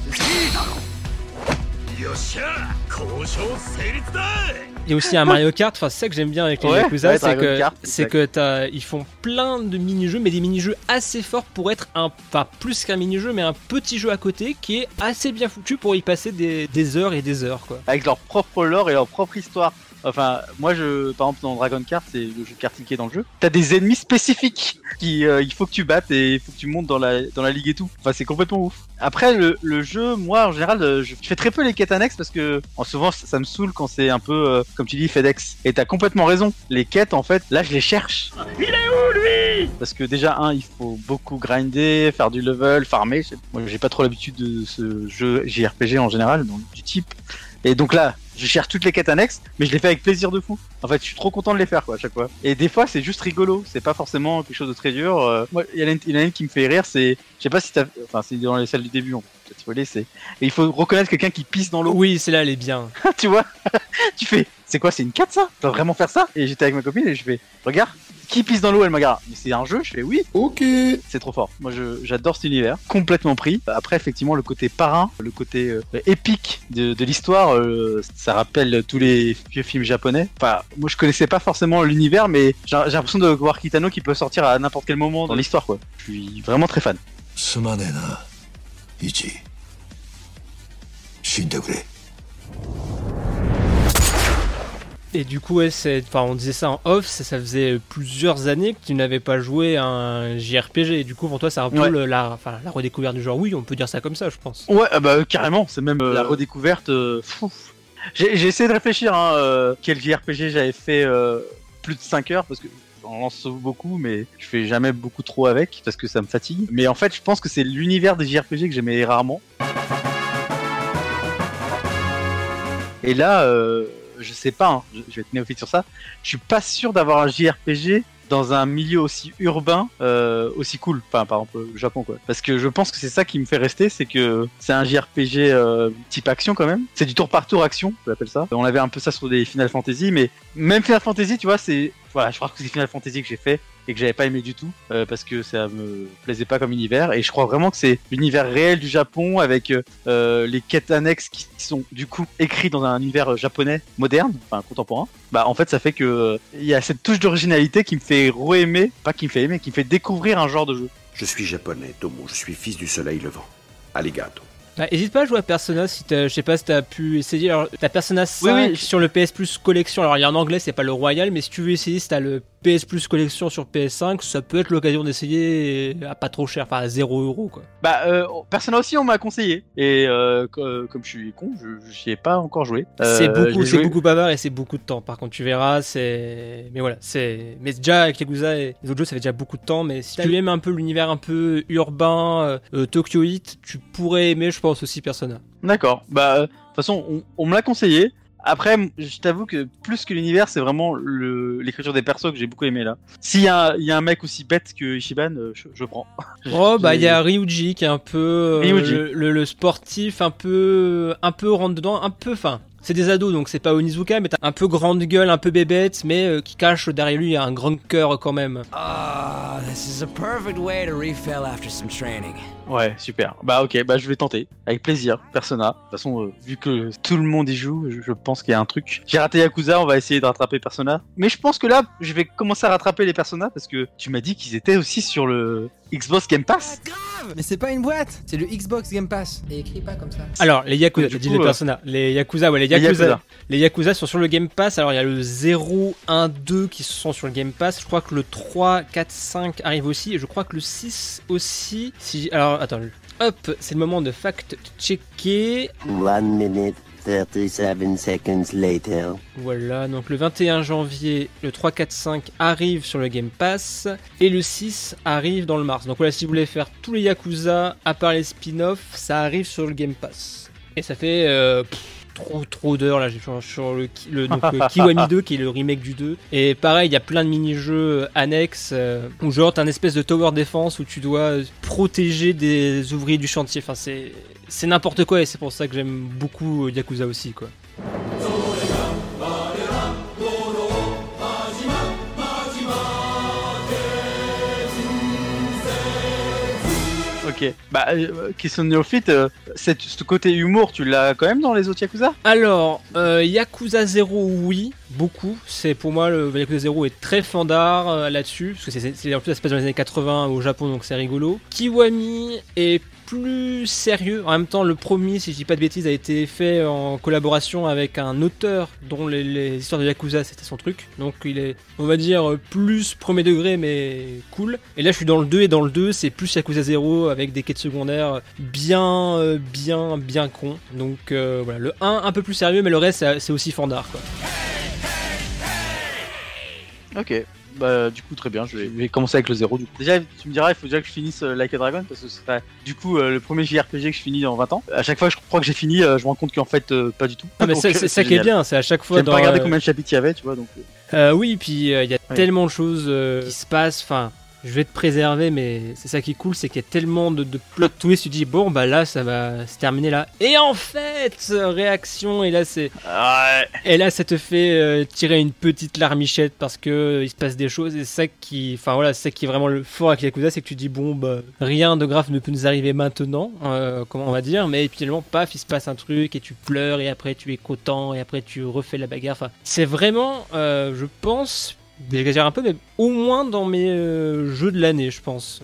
[SPEAKER 1] Il y a aussi un Mario Kart enfin c'est ça que j'aime bien avec les
[SPEAKER 16] Ouais,
[SPEAKER 1] Yakuza
[SPEAKER 16] ouais,
[SPEAKER 1] c'est que
[SPEAKER 16] Kart,
[SPEAKER 1] c'est
[SPEAKER 16] exact.
[SPEAKER 1] que t'as ils font plein de mini-jeux mais des mini-jeux assez forts pour être un enfin plus qu'un mini-jeu mais un petit jeu à côté qui est assez bien foutu pour y passer des, des heures et des heures quoi
[SPEAKER 16] Avec leur propre lore et leur propre histoire. Enfin, moi, je, par exemple, dans Dragon Kart, c'est le jeu est dans le jeu. T'as des ennemis spécifiques qui, euh, il faut que tu battes et il faut que tu montes dans la, dans la ligue et tout. Enfin, c'est complètement ouf. Après, le, le jeu, moi, en général, euh, je, fais très peu les quêtes annexes parce que, en souvent, ça, ça me saoule quand c'est un peu, euh, comme tu dis, FedEx. Et t'as complètement raison. Les quêtes, en fait, là, je les cherche.
[SPEAKER 18] Il est où
[SPEAKER 16] vie Parce que déjà, un, il faut beaucoup grinder, faire du level, farmer. Moi, j'ai pas trop l'habitude de ce jeu JRPG en général, donc du type. Et donc là, je cherche toutes les quêtes annexes, mais je les fais avec plaisir de fou. En fait, je suis trop content de les faire, quoi, à chaque fois. Et des fois, c'est juste rigolo. C'est pas forcément quelque chose de très dur. Euh, Moi, il y, en a une- il y en a une qui me fait rire, c'est, je sais pas si t'as, enfin, c'est dans les salles du début, on peut peut-être spoiler, c'est, et il faut reconnaître quelqu'un qui pisse dans l'eau.
[SPEAKER 1] Oui, c'est là, elle est bien.
[SPEAKER 16] tu vois? Tu fais, c'est quoi, c'est une 4 ça? Tu dois vraiment faire ça? Et j'étais avec ma copine et je fais, regarde, qui pisse dans l'eau? Elle me regarde, mais c'est un jeu? Je fais oui.
[SPEAKER 5] Ok.
[SPEAKER 16] C'est trop fort. Moi, je- j'adore cet univers, complètement pris. Après, effectivement, le côté parrain, le côté euh, épique de, de l'histoire, euh, ça rappelle tous les vieux films japonais. Enfin, moi, je connaissais pas forcément l'univers, mais j'ai j'ai l'impression de voir Kitano qui peut sortir à n'importe quel moment dans l'histoire, quoi. Je suis vraiment très fan.
[SPEAKER 11] す
[SPEAKER 1] Et du coup, ouais, c'est- enfin, on disait ça en off, ça, ça faisait plusieurs années que tu n'avais pas joué à un JRPG. Et du coup, pour toi, c'est un peu
[SPEAKER 16] Ouais.
[SPEAKER 1] le- la, enfin, la redécouverte du genre. Oui, on peut dire ça comme ça, je pense.
[SPEAKER 16] Ouais, ah bah carrément, c'est même euh, la redécouverte. euh. J'ai j'ai essayé de réfléchir, hein, euh, quel JRPG j'avais fait euh, plus de 5 heures, parce que j'en lance beaucoup, mais je fais jamais beaucoup trop avec, parce que ça me fatigue. Mais en fait, je pense que c'est l'univers des JRPG que j'aimais rarement. Et là, euh, je sais pas, hein, je, vais être néophyte sur ça, je suis pas sûr d'avoir un JRPG dans un milieu aussi urbain, euh, aussi cool. Par exemple, le Japon, quoi. Parce que je pense que c'est ça qui me fait rester, c'est que c'est un JRPG euh, type action quand même. C'est du tour par tour action, on appelle ça. On avait un peu ça sur des Final Fantasy, mais même Final Fantasy, tu vois, c'est voilà, je crois que c'est Final Fantasy que j'ai fait et que j'avais pas aimé du tout euh, parce que ça me plaisait pas comme univers et je crois vraiment que c'est l'univers réel du Japon avec euh, les quêtes annexes qui sont du coup écrits dans un univers japonais moderne, enfin contemporain. Bah en fait ça fait que euh, il y a cette touche d'originalité qui me fait re-aimer, pas qui me fait aimer, qui me fait découvrir un genre de jeu.
[SPEAKER 9] Je suis japonais, Tomo, je suis fils du soleil levant. Alligato.
[SPEAKER 1] Bah, hésite pas à jouer à Persona si t'as, je sais pas si t'as pu essayer. Alors, t'as Persona 5
[SPEAKER 16] Oui, oui.
[SPEAKER 1] sur le PS Plus Collection. Alors, il y a en anglais, c'est pas le Royal, mais si tu veux essayer, si t'as le PS Plus Collection sur PS5, ça peut être l'occasion d'essayer à pas trop cher, enfin à 0 euros quoi.
[SPEAKER 16] Bah euh, Persona aussi on m'a conseillé et euh, co- comme je suis con, je j'y ai pas encore joué. Euh,
[SPEAKER 1] c'est beaucoup, c'est beaucoup bavard et c'est beaucoup de temps. Par contre, tu verras, c'est. Mais voilà, c'est. Mais déjà avec Yakuza et les autres jeux, ça fait déjà beaucoup de temps. Mais si tu aimes un peu l'univers un peu urbain, euh, euh, Tokyoite, tu pourrais aimer, je pense aussi Persona.
[SPEAKER 16] D'accord. Bah, euh, de toute façon, on, on me l'a conseillé. Après, je t'avoue que plus que l'univers, c'est vraiment l'écriture des persos que j'ai beaucoup aimé là. S'il y, a- il y a un mec aussi bête que Ishiban, euh, je, je prends.
[SPEAKER 1] Oh bah il y a Ryuji qui est un peu euh,
[SPEAKER 16] Ryuji.
[SPEAKER 1] le, le- le sportif, un peu un peu rentre dedans, un peu fin. C'est des ados donc c'est pas Onizuka mais t'as un peu grande gueule, un peu bébête mais euh, qui cache derrière lui un grand cœur quand même.
[SPEAKER 15] Ah, this is a perfect way to refill after some training.
[SPEAKER 16] Ouais, super. Bah ok, bah je vais tenter. Avec plaisir, Persona. De toute façon, euh, vu que tout le monde y joue, je, je pense qu'il y a un truc. J'ai raté Yakuza, on va essayer de rattraper Persona. Mais je pense que là, je vais commencer à rattraper les Persona parce que tu m'as dit qu'ils étaient aussi sur le Xbox Game Pass.
[SPEAKER 15] Mais c'est pas une boîte, c'est le Xbox Game Pass. Et écrit pas comme ça.
[SPEAKER 1] Alors les Yakuza, t'as dit
[SPEAKER 16] coup,
[SPEAKER 1] les
[SPEAKER 16] euh,
[SPEAKER 1] Persona, les Yakuza, ouais les Yakuza. les Yakuza sont sur le Game Pass. Alors il y a le 0, 1, 2 qui sont sur le Game Pass. Je crois que le 3, 4, 5 arrive aussi et je crois que le 6 aussi. Si alors attends, hop, c'est le moment de fact checker.
[SPEAKER 20] One minute, 37 seconds later.
[SPEAKER 1] Voilà, donc le 21 janvier, le 3, 4, 5 arrive sur le Game Pass et le 6 arrive dans le mars. Donc voilà, si vous voulez faire tous les Yakuza, à part les spin-offs, ça arrive sur le Game Pass. Et ça fait euh, pff, trop trop d'heures là, j'ai sur, sur le, le, donc, le Kiwami 2 qui est le remake du 2. Et pareil, il y a plein de mini-jeux annexes euh, où genre t'as un espèce de tower defense où tu dois euh, protéger des ouvriers du chantier. Enfin, c'est c'est n'importe quoi et c'est pour ça que j'aime beaucoup euh, Yakuza aussi quoi.
[SPEAKER 16] Ok. Bah, euh, question euh, ce côté humour, tu l'as quand même dans les autres Yakuza?
[SPEAKER 1] Alors, euh, Yakuza 0, oui, beaucoup. C'est pour moi le Yakuza 0 est très fandard euh, là-dessus, parce que c'est- en plus ça se passe dans les années 80 au Japon, donc c'est rigolo. Kiwami est plus sérieux. En même temps, le premier, si je dis pas de bêtises, a été fait en collaboration avec un auteur dont les, histoires de Yakuza c'était son truc. Donc il est, on va dire, plus premier degré, mais cool. Et là, je suis dans le 2 et dans le 2, c'est plus Yakuza 0 avec des quêtes secondaires bien, euh, bien, bien con. Donc euh, voilà, le 1 un peu plus sérieux, mais le reste c'est c'est aussi fandard quoi.
[SPEAKER 16] Ok. Bah, du coup, très bien. Je vais, je vais commencer avec le 0. Du coup. Déjà, tu me diras, il faut déjà que je finisse euh, Like a Dragon parce que ce serait du coup euh, le premier JRPG que je finis dans 20 ans. À chaque fois que je crois que j'ai fini, euh, je me rends compte qu'en fait, pas du tout.
[SPEAKER 1] Ah, mais c'est ça qui est bien, c'est à chaque fois dans.
[SPEAKER 16] pas regarder
[SPEAKER 1] euh,
[SPEAKER 16] combien de chapitres il y avait, tu vois. Donc,
[SPEAKER 1] oui, puis il y a tellement de choses qui se passent. Enfin, je vais te préserver, mais c'est ça qui est cool, c'est qu'il y a tellement de, de plot twists. Tu dis bon bah là ça va se terminer là. Et en fait, réaction et là c'est. Et là ça te fait euh, tirer une petite larmichette parce que euh, il se passe des choses. Et c'est ça qui, enfin voilà, c'est ça qui est vraiment le fort avec Yakuza, c'est que tu dis bon bah rien de grave ne peut nous arriver maintenant, euh, comment on va dire. Mais finalement paf, il se passe un truc et tu pleures et après tu es content et après tu refais la bagarre. Enfin, c'est vraiment, je pense j'exagère un peu, mais au moins dans mes euh, jeux de l'année, je pense.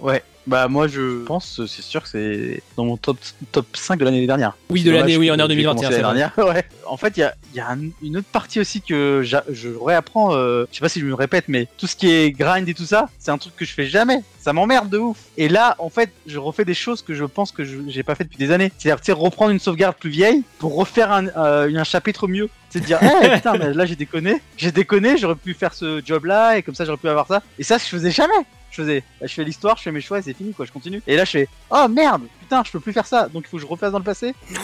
[SPEAKER 16] Ouais. Bah, moi, je pense, c'est sûr que c'est dans mon top, top 5 de l'année dernière.
[SPEAKER 1] Oui, de l'année, oui, en
[SPEAKER 16] que
[SPEAKER 1] heure
[SPEAKER 16] j'ai
[SPEAKER 1] 2021,
[SPEAKER 16] commencé
[SPEAKER 1] c'est
[SPEAKER 16] l'année dernière. Ouais. En fait, il y a, il y a un- une autre partie aussi que je réapprends. euh, je sais pas si je me répète, mais tout ce qui est grind et tout ça, c'est un truc que je fais jamais. Ça m'emmerde de ouf. Et là, en fait, je refais des choses que je pense que je- j'ai pas fait depuis des années. C'est-à-dire, reprendre une sauvegarde plus vieille pour refaire un, euh, un chapitre mieux. C'est de dire, Eh, putain, mais là j'ai déconné, j'ai déconné, j'aurais pu faire ce job-là et comme ça j'aurais pu avoir ça. Et ça, je faisais jamais. Je faisais, là, je fais l'histoire, je fais mes choix et c'est fini quoi, je continue. Et là je fais, oh merde, putain, je peux plus faire ça, donc il faut que je refasse dans le passé. Non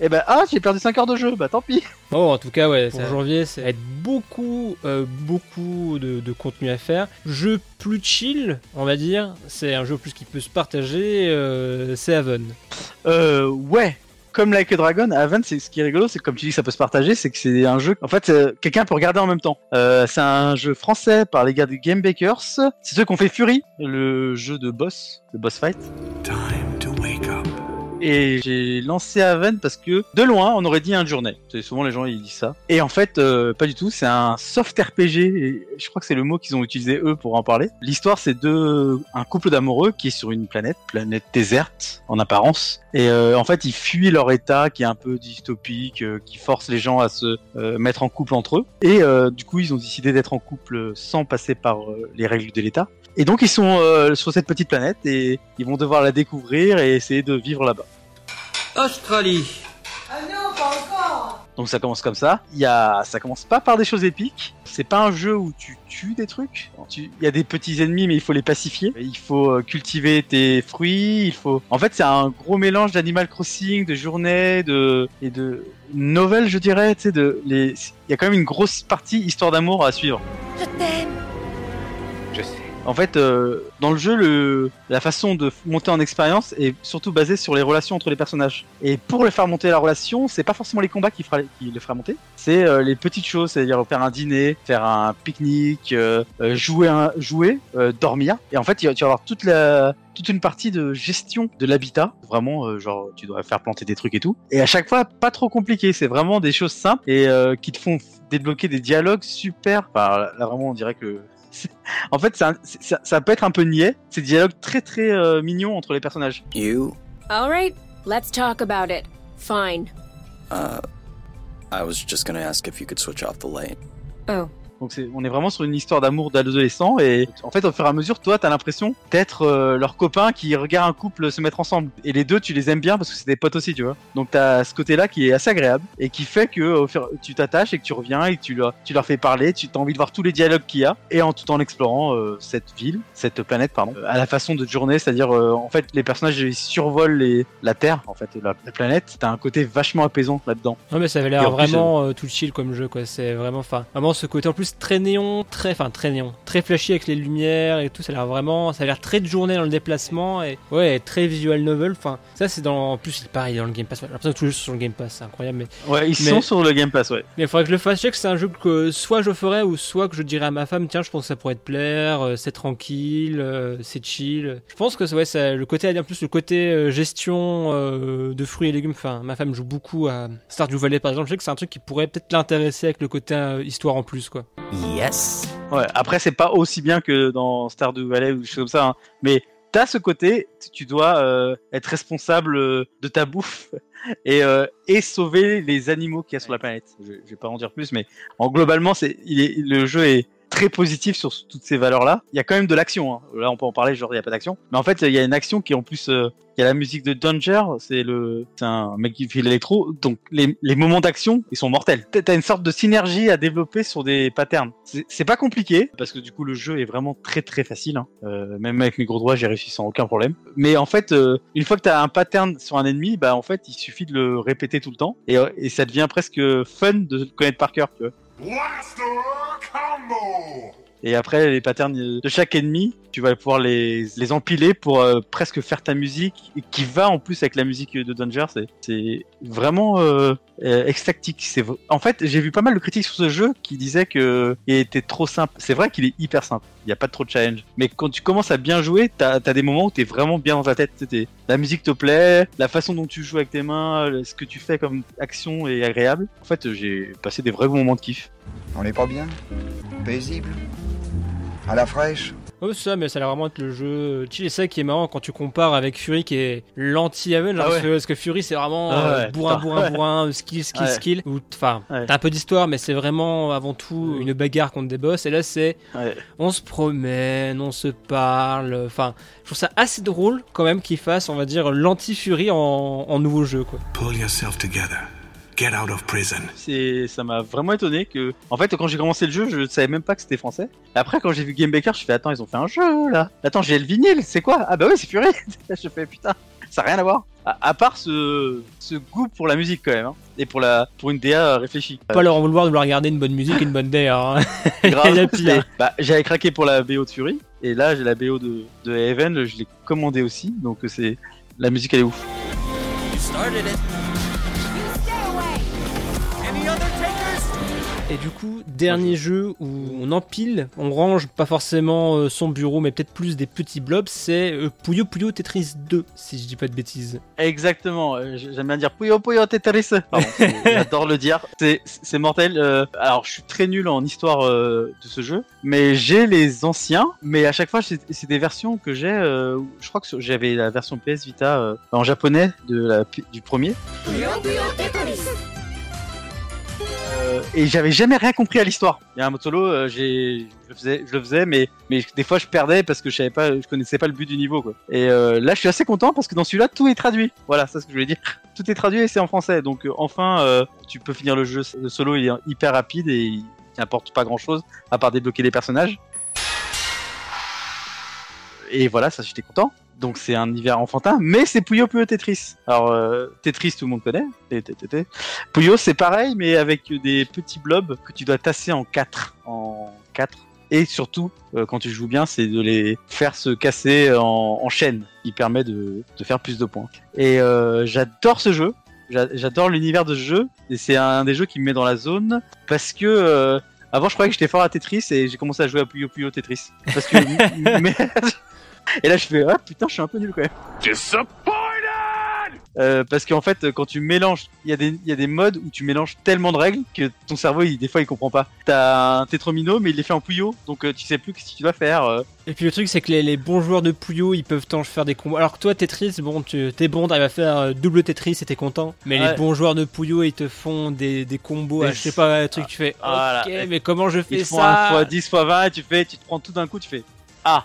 [SPEAKER 16] Et ben, ah, j'ai perdu 5 heures de jeu, bah tant pis.
[SPEAKER 1] Bon, en tout cas, ouais, pour janvier, ça va être beaucoup, euh, beaucoup de, de contenu à faire. Jeu plus chill, on va dire. C'est un jeu plus qui peut se partager. euh, c'est Haven.
[SPEAKER 16] Euh, ouais. Comme Like a Dragon, Haven, c'est ce qui est rigolo, c'est comme tu dis ça peut se partager, c'est que c'est un jeu. En fait, euh, quelqu'un peut regarder en même temps. Euh, c'est un jeu français par les gars de Game Bakers. C'est ceux qui ont fait Fury, le jeu de boss, le boss fight. Et j'ai lancé Haven parce que de loin, on aurait dit un journée. Souvent les gens ils disent ça. Et en fait, euh, pas du tout. C'est un soft RPG. Je crois que c'est le mot qu'ils ont utilisé eux pour en parler. L'histoire, c'est de un couple d'amoureux qui est sur une planète, planète déserte en apparence. Et euh, en fait, ils fuient leur état qui est un peu dystopique, euh, qui force les gens à se euh, mettre en couple entre eux. Et euh, du coup, ils ont décidé d'être en couple sans passer par euh, les règles de l'État. Et donc, ils sont sur cette petite planète et ils vont devoir la découvrir et essayer de vivre là-bas.
[SPEAKER 3] Australie.
[SPEAKER 21] Ah non, pas encore
[SPEAKER 16] Donc ça commence comme ça. Il y a, ça commence pas par des choses épiques. C'est pas un jeu où tu tues des trucs. Tu- Il y a des petits ennemis, mais il faut les pacifier. Il faut euh, cultiver tes fruits. Il faut. En fait, c'est un gros mélange d'Animal Crossing, de journée, de et de novel, je dirais. Tu sais, de les. Il y a quand même une grosse partie histoire d'amour à suivre.
[SPEAKER 21] Je.
[SPEAKER 16] En fait, euh, dans le jeu, la façon de monter en expérience est surtout basée sur les relations entre les personnages. Et pour le faire monter la relation, c'est pas forcément les combats qui, fera, qui le fera monter, c'est euh, les petites choses, c'est-à-dire faire un dîner, faire un pique-nique, euh, jouer, jouer dormir. Et en fait, tu vas avoir toute une partie de gestion de l'habitat, vraiment genre tu dois faire planter des trucs et tout. Et à chaque fois, pas trop compliqué, c'est vraiment des choses simples et qui te font débloquer des dialogues super. Là, vraiment, on dirait que en fait, un- ça, ça peut être un peu niais. C'est des dialogues très très euh, mignons entre les personnages.
[SPEAKER 22] You?
[SPEAKER 21] All right, let's talk about it. Fine.
[SPEAKER 22] Uh, I was just gonna ask if you could switch off the light.
[SPEAKER 21] Oh.
[SPEAKER 16] Donc on est vraiment sur une histoire d'amour d'adolescents et en fait au fur et à mesure toi t'as l'impression d'être euh, leur copain qui regarde un couple se mettre ensemble. Et les deux tu les aimes bien parce que c'est des potes aussi tu vois. Donc t'as ce côté là qui est assez agréable et qui fait que au fur- tu t'attaches et que tu reviens et que tu leur, tu leur fais parler tu as envie de voir tous les dialogues qu'il y a. Et en tout en explorant euh, cette ville cette planète pardon à la façon de journée c'est à dire en fait les personnages ils survolent les, la terre en fait la, la planète. T'as un côté vachement apaisant là dedans
[SPEAKER 1] Non mais ça avait l'air vraiment euh, tout chill comme jeu quoi. C'est vraiment, enfin, vraiment ce côté. En plus très néon, très, enfin très néon, très flashy avec les lumières et tout. Ça a l'air vraiment, ça a l'air très de journée dans le déplacement et ouais, très visual novel. Enfin, ça c'est dans, en plus pareil dans le Game Pass. J'ai l'impression que jeux sont sur le Game Pass, c'est incroyable. Mais
[SPEAKER 16] ouais ils
[SPEAKER 1] mais-
[SPEAKER 16] sont sur le Game Pass ouais
[SPEAKER 1] Mais il faudrait que je le fasse. Je sais que c'est un jeu que soit je ferais ou soit que je dirais à ma femme tiens, je pense que ça pourrait te plaire, euh, c'est tranquille, euh, c'est chill. Je pense que ouais, ça, le côté en plus le côté euh, gestion de fruits et légumes. Enfin, ma femme joue beaucoup à Stardew Valley par exemple. Je sais que c'est un truc qui pourrait peut-être l'intéresser avec le côté histoire en plus quoi.
[SPEAKER 22] Yes.
[SPEAKER 16] Ouais, après, c'est pas aussi bien que dans Stardew Valley ou des choses comme ça, hein. mais t'as ce côté, tu- dois euh, être responsable euh, de ta bouffe et, euh, et sauver les animaux qu'il y a sur la planète. Je, je vais pas en dire plus, mais en globalement, c'est, il est, le jeu est très positif sur toutes ces valeurs-là. Il y a quand même de l'action. Hein. Là, on peut en parler, genre il y a pas d'action, mais en fait, il y a une action qui en plus, euh, il y a la musique de Danger, c'est le, c'est un mec qui fait l'électro, donc les, les moments d'action, ils sont mortels. T'as une sorte de synergie à développer sur des patterns. C'est c'est pas compliqué parce que du coup le jeu est vraiment très très facile. hein. Euh, même avec mes gros doigts, j'ai réussi sans aucun problème. Mais en fait, euh, une fois que t'as un pattern sur un ennemi, bah en fait, il suffit de le répéter tout le temps et, euh, et ça devient presque fun de le connaître par cœur. Tu vois. Et après, les patterns de chaque ennemi, tu vas pouvoir les, empiler pour euh, presque faire ta musique, qui va en plus avec la musique de Danger. C'est, vraiment euh, euh, en fait, j'ai vu pas mal de critiques sur ce jeu qui disaient que il était trop simple. C'est vrai qu'il est hyper simple. N'y a pas trop de challenge. Mais quand tu commences à bien jouer, t'as as des moments où t'es vraiment bien dans ta tête. La musique te plaît, la façon dont tu joues avec tes mains, ce que tu fais comme action est agréable. En fait, j'ai passé des vrais moments de kiff.
[SPEAKER 23] On n'est pas bien? Paisible? À la fraîche?
[SPEAKER 1] C'est ça, mais ça a l'air vraiment être le jeu chill. Et c'est ça qui est marrant quand tu compares avec Fury qui est l'anti-Avenger.
[SPEAKER 16] Ah
[SPEAKER 1] parce,
[SPEAKER 16] ouais.
[SPEAKER 1] que, parce que Fury c'est vraiment
[SPEAKER 16] Ah
[SPEAKER 1] euh, bourrin, bourrin,
[SPEAKER 16] Ouais.
[SPEAKER 1] bourrin, skill, skill,
[SPEAKER 16] Ouais.
[SPEAKER 1] skill. Ou- Enfin,
[SPEAKER 16] Ouais.
[SPEAKER 1] t'as un peu d'histoire, mais c'est vraiment avant tout une bagarre contre des boss. Et là, c'est on se promène, on se parle. Enfin, je trouve ça assez drôle quand même qu'il fasse, on va dire, l'anti-Fury en, en nouveau jeu. quoi.
[SPEAKER 24] Pull yourself together. Get out of prison.
[SPEAKER 16] C'est, ça m'a vraiment étonné que, en fait, quand j'ai commencé le jeu, je savais même pas que c'était français. Et après, quand j'ai vu Game Baker, je fais, attends, ils ont fait un jeu, là. Attends, j'ai le vinyle, c'est quoi? Ah bah ouais, c'est Fury. je fais, putain, ça n'a rien à voir. À, à part ce, ce goût pour la musique, quand même, hein. Et pour la, pour une DA réfléchie.
[SPEAKER 1] Pas leur en vouloir de vouloir regarder une bonne musique, une bonne DA. Hein.
[SPEAKER 16] Grave. Bah, j'avais craqué pour la BO de Fury. Et là, j'ai la BO de, de Heaven, je l'ai commandé aussi. Donc, c'est, la musique, elle est ouf.
[SPEAKER 3] You started it.
[SPEAKER 1] Et du coup, dernier jeu où on empile, on range pas forcément euh, son bureau, mais peut-être plus des petits blobs, c'est euh, Puyo Puyo Tetris 2, si je dis pas de bêtises.
[SPEAKER 16] Exactement, euh, j'aime bien dire Puyo Puyo Tetris. J'adore le dire. C'est- C'est mortel. alors, je suis très nul en histoire de ce jeu, mais j'ai les anciens. Mais à chaque fois, c'est des versions que j'ai. je crois que j'avais la version PS Vita en japonais de la, du premier. Euh, et j'avais jamais rien compris à l'histoire. Il y a un mode solo, euh, je le faisais, mais, des fois je perdais parce que je connaissais pas le but du niveau. Et euh, là, je suis assez content parce que dans celui-là, tout est traduit. Voilà, c'est ce que je voulais dire. Tout est traduit et c'est en français. Donc enfin, tu peux finir le jeu. Solo, il est hyper rapide et il n'apporte pas grand-chose à part débloquer les personnages. Et voilà, ça j'étais content. Donc c'est un hiver enfantin, mais c'est Puyo Puyo Tetris. Alors euh, Tetris tout le monde connaît. T- t- t- t. Puyo c'est pareil, mais avec des petits blobs que tu dois tasser en 4 en 4 Et surtout, euh, quand tu joues bien, c'est de les faire se casser en, en chaîne, qui permet de, de faire plus de points. Et euh, j'adore ce jeu. J'a- J'adore l'univers de ce jeu. Et c'est un des jeux qui me met dans la zone parce que euh, avant je croyais que j'étais fort à Tetris et j'ai commencé à jouer à Puyo Puyo Tetris. Parce que mais- et là je fais ah putain je suis un peu nul quand même. Euh, parce qu'en fait, quand tu mélanges, il y, a des- il y a des modes où tu mélanges tellement de règles que ton cerveau, il, des fois, il comprend pas. T'as un tétromino, mais il les fait en Puyo, donc euh, tu sais plus ce que tu dois faire. euh.
[SPEAKER 1] Et puis le truc, c'est que les, les bons joueurs de Puyo, ils peuvent tant faire des combos. Alors que toi, Tetris, bon, tu t'es bon, t'arrives à faire euh, double Tetris et t'es content. Mais
[SPEAKER 16] Ouais.
[SPEAKER 1] les bons joueurs de Puyo, ils te font des, des combos à
[SPEAKER 16] Des-
[SPEAKER 1] je sais pas, un truc, tu fais,
[SPEAKER 16] Voilà.
[SPEAKER 1] ok, mais comment je
[SPEAKER 16] Ils
[SPEAKER 1] fais
[SPEAKER 16] te font
[SPEAKER 1] ça
[SPEAKER 16] un fois 10 fois 20 et tu fais, tu te prends tout d'un coup, tu fais ah.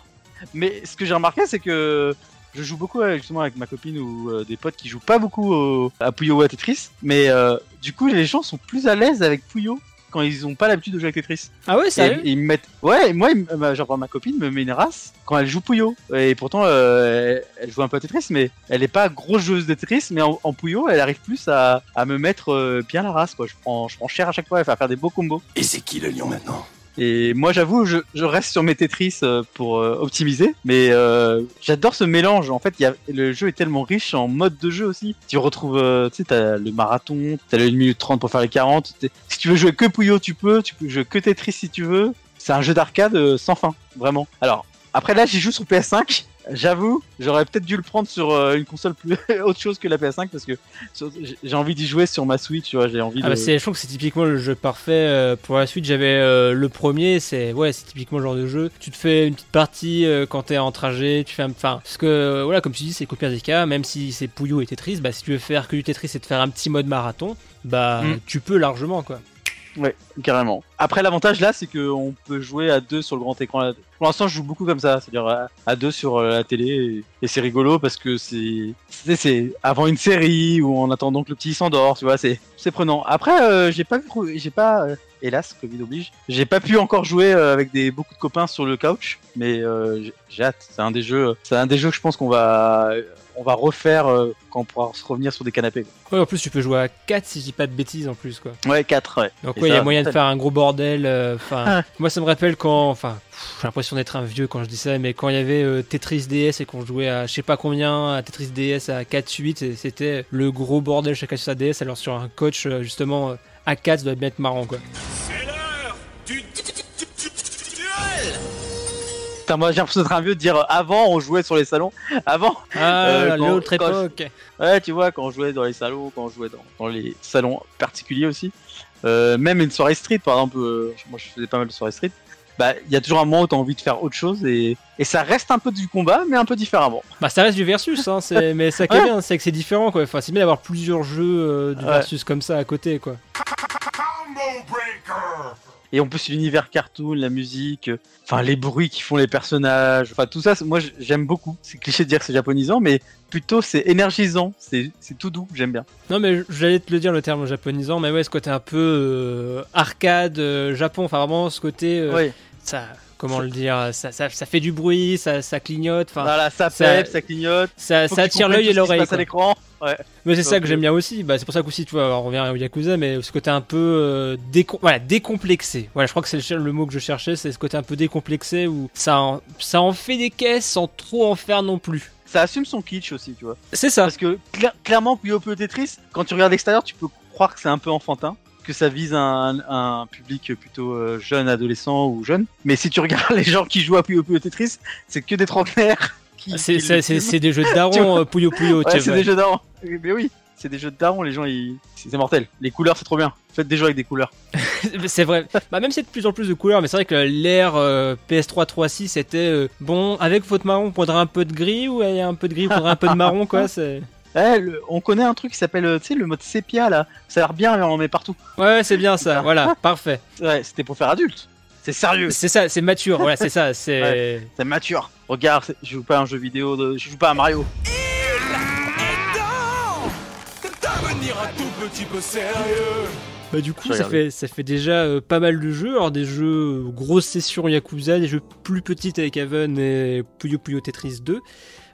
[SPEAKER 16] Mais ce que j'ai remarqué, c'est que je joue beaucoup avec, justement avec ma copine ou euh, des potes qui jouent pas beaucoup au- à Puyo ou à Tetris, mais euh, du coup les gens sont plus à l'aise avec Puyo quand ils ont pas l'habitude de jouer avec Tetris.
[SPEAKER 1] Ah ouais, sérieux
[SPEAKER 16] Et- et ils me mettent, ouais, moi, ils me- bah, genre ma copine me met une race quand elle joue Puyo, et pourtant euh, elle, elle joue un peu à Tetris, mais elle est pas grosse joueuse de Tetris, mais en, en Puyo, elle arrive plus à, à me mettre euh, bien la race, quoi. Je prends, je prends cher à chaque fois, elle fait faire des beaux combos.
[SPEAKER 2] Et c'est qui le lion maintenant?
[SPEAKER 16] Et moi, j'avoue, je, reste sur mes Tetris euh, pour euh, optimiser, mais euh, j'adore ce mélange. En fait, le jeu est tellement riche en mode de jeu aussi. Tu retrouves, euh, tu sais, t'as le marathon, t'as le 1 minute 30 pour faire les 40. T'es- Si tu veux jouer que Puyo, tu peux. Tu peux jouer que Tetris si tu veux. C'est un jeu d'arcade sans fin, vraiment. Alors, après là, j'y joue sur PS5. J'avoue, j'aurais peut-être dû le prendre sur euh, une console plus autre chose que la PS5 parce que sur- j'ai- envie d'y jouer sur ma Switch, tu vois, j'ai envie
[SPEAKER 1] Ah bah
[SPEAKER 16] de...
[SPEAKER 1] c'est, je trouve que c'est typiquement le jeu parfait euh, pour la suite. J'avais euh, le premier, c'est ouais, c'est typiquement le genre de jeu. Tu te fais une petite partie euh, quand t'es en trajet, tu fais, un- enfin, parce que voilà, comme tu dis, c'est copier des cas. Même si c'est Puyo et Tetris, bah si tu veux faire que du Tetris et te faire un petit mode marathon, bah
[SPEAKER 16] Mm.
[SPEAKER 1] tu peux largement quoi.
[SPEAKER 16] Ouais, carrément. Après, l'avantage là, c'est qu'on peut jouer à deux sur le grand écran. Pour l'instant, je joue beaucoup comme ça, c'est-à-dire à, deux sur euh, la télé, et, c'est rigolo parce que c'est, c'est, avant une série ou en attendant que le petit s'endort, tu vois, c'est, prenant. Après, euh, j'ai pas, j'ai pas, euh, hélas, Covid oblige, j'ai pas pu encore jouer avec des beaucoup de copains sur le couch, mais euh, j'ai hâte. C'est un des jeux, c'est un des jeux que je pense qu'on va, on va refaire euh, quand on pourra se revenir sur des canapés.
[SPEAKER 1] Ouais, en plus, tu peux jouer à 4 si je dis pas de bêtises en plus, quoi.
[SPEAKER 16] Ouais, 4, ouais.
[SPEAKER 1] Donc, ouais, il y a moyen de faire un gros bordel. euh, Enfin,
[SPEAKER 16] Ah.
[SPEAKER 1] moi, ça me rappelle quand. Enfin, j'ai l'impression d'être un vieux quand je dis ça, mais quand il y avait euh, Tetris DS et qu'on jouait à je sais pas combien, à Tetris DS à 4-8, et c'était le gros bordel chacun sur sa DS. Alors, sur un coach, justement, à 4, ça doit bien être marrant, quoi.
[SPEAKER 16] Putain, moi j'ai l'impression d'être un vieux de dire euh, avant on jouait sur les salons. Avant.
[SPEAKER 1] Ah,
[SPEAKER 16] euh,
[SPEAKER 1] l'autre
[SPEAKER 16] je-
[SPEAKER 1] époque.
[SPEAKER 16] Ouais, tu vois, quand on jouait dans les salons, quand on jouait dans, dans les salons particuliers aussi. Euh, même une soirée street, par exemple, euh, moi je faisais pas mal de soirées street. Bah, il y a toujours un moment où t'as envie de faire autre chose et, et ça reste un peu du combat, mais un peu différemment.
[SPEAKER 1] Bah, ça reste du versus, hein, c'est- mais ça qui est bien, c'est que c'est différent, quoi. Enfin, c'est bien d'avoir plusieurs jeux euh, du
[SPEAKER 16] Ouais.
[SPEAKER 1] versus comme ça à côté, quoi.
[SPEAKER 16] Et en plus l'univers cartoon, la musique, euh, enfin les bruits qui font les personnages, enfin tout ça, moi j'aime beaucoup. C'est cliché de dire que c'est japonisant, mais plutôt c'est énergisant, c'est tout doux, j'aime bien.
[SPEAKER 1] Non mais j'allais te le dire le terme japonisant, mais ouais ce côté un peu euh, arcade euh, Japon, enfin vraiment ce côté euh, ça comment le dire, ça, ça, ça fait du bruit, ça, ça clignote, enfin
[SPEAKER 16] Voilà, ça pète, ça clignote.
[SPEAKER 1] ça, attire l'œil et l'oreille.
[SPEAKER 16] à l'écran. Ouais.
[SPEAKER 1] Mais c'est ça que j'aime bien aussi, bah, c'est pour ça qu'aussi tu vois, on revient au Yakuza, mais ce côté un peu euh, décom- voilà, décomplexé. Voilà, je crois que c'est le, le mot que je cherchais, c'est ce côté un peu décomplexé où ça en, ça en fait des caisses sans trop en faire non plus.
[SPEAKER 16] ça assume son kitsch aussi, tu vois.
[SPEAKER 1] C'est ça.
[SPEAKER 16] Parce que cla- clairement, Puyo Puyo Tetris, quand tu regardes l'extérieur, tu peux croire que c'est un peu enfantin, que ça vise un, un public plutôt euh, jeune, adolescent ou jeune. Mais si tu regardes les gens qui jouent à Puyo Puyo Tetris, c'est que des trentenaires.
[SPEAKER 1] C'est des jeux de
[SPEAKER 16] vois
[SPEAKER 1] euh, Puyo Puyo,
[SPEAKER 16] Ouais, c'est des jeux darons. Mais oui, c'est des jeux de darons, les gens, ils... c'est mortel. Les couleurs, c'est trop bien. Faites des jeux avec des couleurs.
[SPEAKER 1] c'est vrai. Bah, même si c'est de plus en plus de couleurs, mais c'est vrai que l'ère euh, PS3 3.6 c'était euh, bon, avec faute marron, on prendrait un peu de gris ou y a un peu de gris, on prendrait un peu de marron, quoi. C'est...
[SPEAKER 16] Eh, le- on connaît un truc qui s'appelle, euh, tu sais, le mode sépia là. Ça a l'air bien, mais on en met partout.
[SPEAKER 1] Ouais, c'est bien ça, voilà, parfait.
[SPEAKER 16] Ouais, c'était pour faire adulte. C'est sérieux.
[SPEAKER 1] C'est ça, c'est mature, voilà, c'est ça, c'est.
[SPEAKER 16] Ouais, c'est mature. Regarde, je joue pas à un jeu vidéo, de... je joue pas à Mario.
[SPEAKER 24] Devenir un tout petit peu sérieux.
[SPEAKER 1] Bah, du coup, ça fait, ça fait déjà euh, pas mal de jeux. Alors, des jeux euh, grosses sessions Yakuza, des jeux plus petites avec Haven et Puyo Puyo Tetris 2.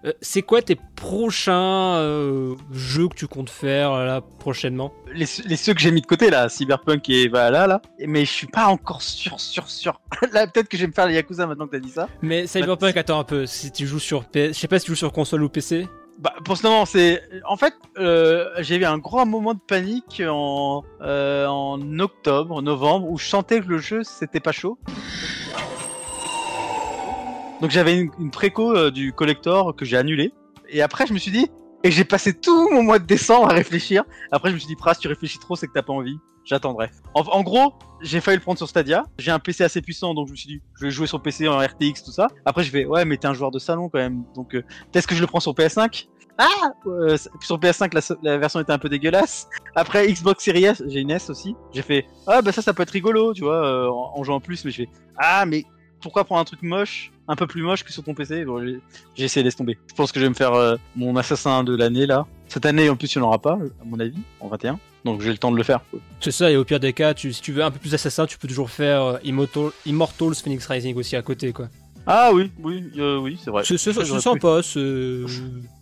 [SPEAKER 1] Euh, c'est quoi tes prochains euh, jeux que tu comptes faire là prochainement?
[SPEAKER 16] Les, les ceux que j'ai mis de côté là, Cyberpunk et voilà là. Mais je suis pas encore sûr, sûr, sûr. là, peut-être que je vais me faire les Yakuza maintenant que t'as dit ça.
[SPEAKER 1] Mais Cyberpunk, attends un peu, si tu joues sur PS, je sais pas si tu joues sur console ou PC.
[SPEAKER 16] Bah, pour ce moment, c'est. En fait, euh, j'ai eu un gros moment de panique en, en octobre, novembre, où je sentais que le jeu c'était pas chaud. Donc j'avais une, préco euh, du collector que j'ai annulé. Et après, je me suis dit. Et j'ai passé tout mon mois de décembre à réfléchir. Après, je me suis dit, Pras, tu réfléchis trop, c'est que t'as pas envie. J'attendrai. En, gros, j'ai failli le prendre sur Stadia. J'ai un PC assez puissant, donc je me suis dit, je vais jouer sur PC en RTX, tout ça. Après, je vais, ouais, mais t'es un joueur de salon quand même. Donc, euh, peut-être que je le prends sur PS5. Ah euh, Sur PS5, la, version était un peu dégueulasse. Après, Xbox Series S, j'ai une S aussi. J'ai fait, ah bah ça, ça peut être rigolo, tu vois, euh, en, en jouant plus. Mais je fais, ah, mais pourquoi prendre un truc moche, un peu plus moche que sur ton PC Bon, j'ai- essayé de laisser tomber. Je pense que je vais me faire euh, mon assassin de l'année là. Cette année, en plus, il n'y en aura pas, à mon avis, en 21. Donc j'ai le temps de le faire.
[SPEAKER 1] C'est ça, et au pire des cas, tu, si tu veux un peu plus assassin, tu peux toujours faire euh, Immortal- Immortals Phoenix Rising aussi à côté, quoi.
[SPEAKER 16] Ah oui, oui, euh, oui, c'est vrai.
[SPEAKER 1] C'est sympa, c'est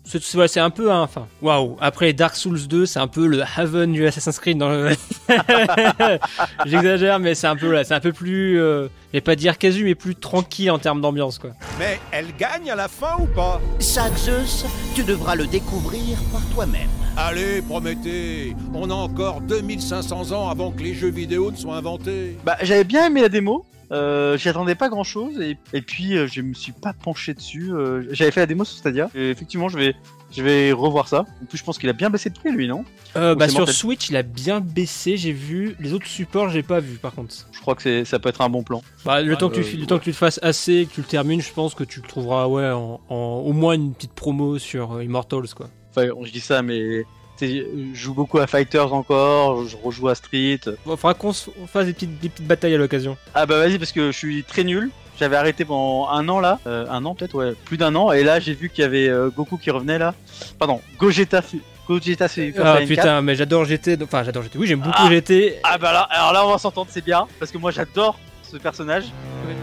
[SPEAKER 1] c'est- un peu un. Enfin, waouh. Après Dark Souls 2, c'est un peu le Haven du Assassin's Creed. Dans le... J'exagère, mais c'est un peu là, c'est un peu plus, euh, je vais pas dire casu, mais plus tranquille en termes d'ambiance, quoi.
[SPEAKER 4] Mais elle gagne à la fin ou pas?
[SPEAKER 25] Ça, Zeus, tu devras le découvrir par toi-même.
[SPEAKER 11] Allez, Prométhée, on a encore 2500 ans avant que les jeux vidéo ne soient inventés.
[SPEAKER 16] Bah, j'avais bien aimé la démo. Euh, J'y attendais pas grand chose et, et puis euh, je me suis pas penché dessus. Euh, J'avais fait la démo sur Stadia. Et effectivement, je vais, je vais revoir ça. En plus, je pense qu'il a bien baissé de prix, lui, non?
[SPEAKER 1] Euh, bah sur
[SPEAKER 16] mortel
[SPEAKER 1] Switch, il a bien baissé. J'ai vu les autres supports, j'ai pas vu par contre.
[SPEAKER 16] Je crois que c'est- ça peut être un bon plan.
[SPEAKER 1] Bah, le, temps que tu,
[SPEAKER 16] Euh,
[SPEAKER 1] le temps que tu te fasses assez, que tu le termines, je pense que tu le trouveras ouais en, en- au moins une petite promo sur euh, Immortals quoi.
[SPEAKER 16] Enfin, je dis ça, mais Je joue beaucoup à Fighters encore, je rejoue à Street.
[SPEAKER 1] Bon, faudra qu'on fasse des petites, des petites batailles à l'occasion.
[SPEAKER 16] Ah bah vas-y parce que je suis très nul. J'avais arrêté pendant un an là, euh, un an peut-être, ouais, plus d'un an. Et là, j'ai vu qu'il y avait euh, Goku qui revenait là. Pardon, Gogeta. Gogeta c'est
[SPEAKER 1] Ah putain, mais j'adore GT. Enfin, j'adore GT. Oui, j'aime beaucoup
[SPEAKER 16] ah.
[SPEAKER 1] GT.
[SPEAKER 16] Ah bah là, alors là, on va s'entendre, c'est bien, parce que moi, j'adore ce personnage.
[SPEAKER 1] Ouais.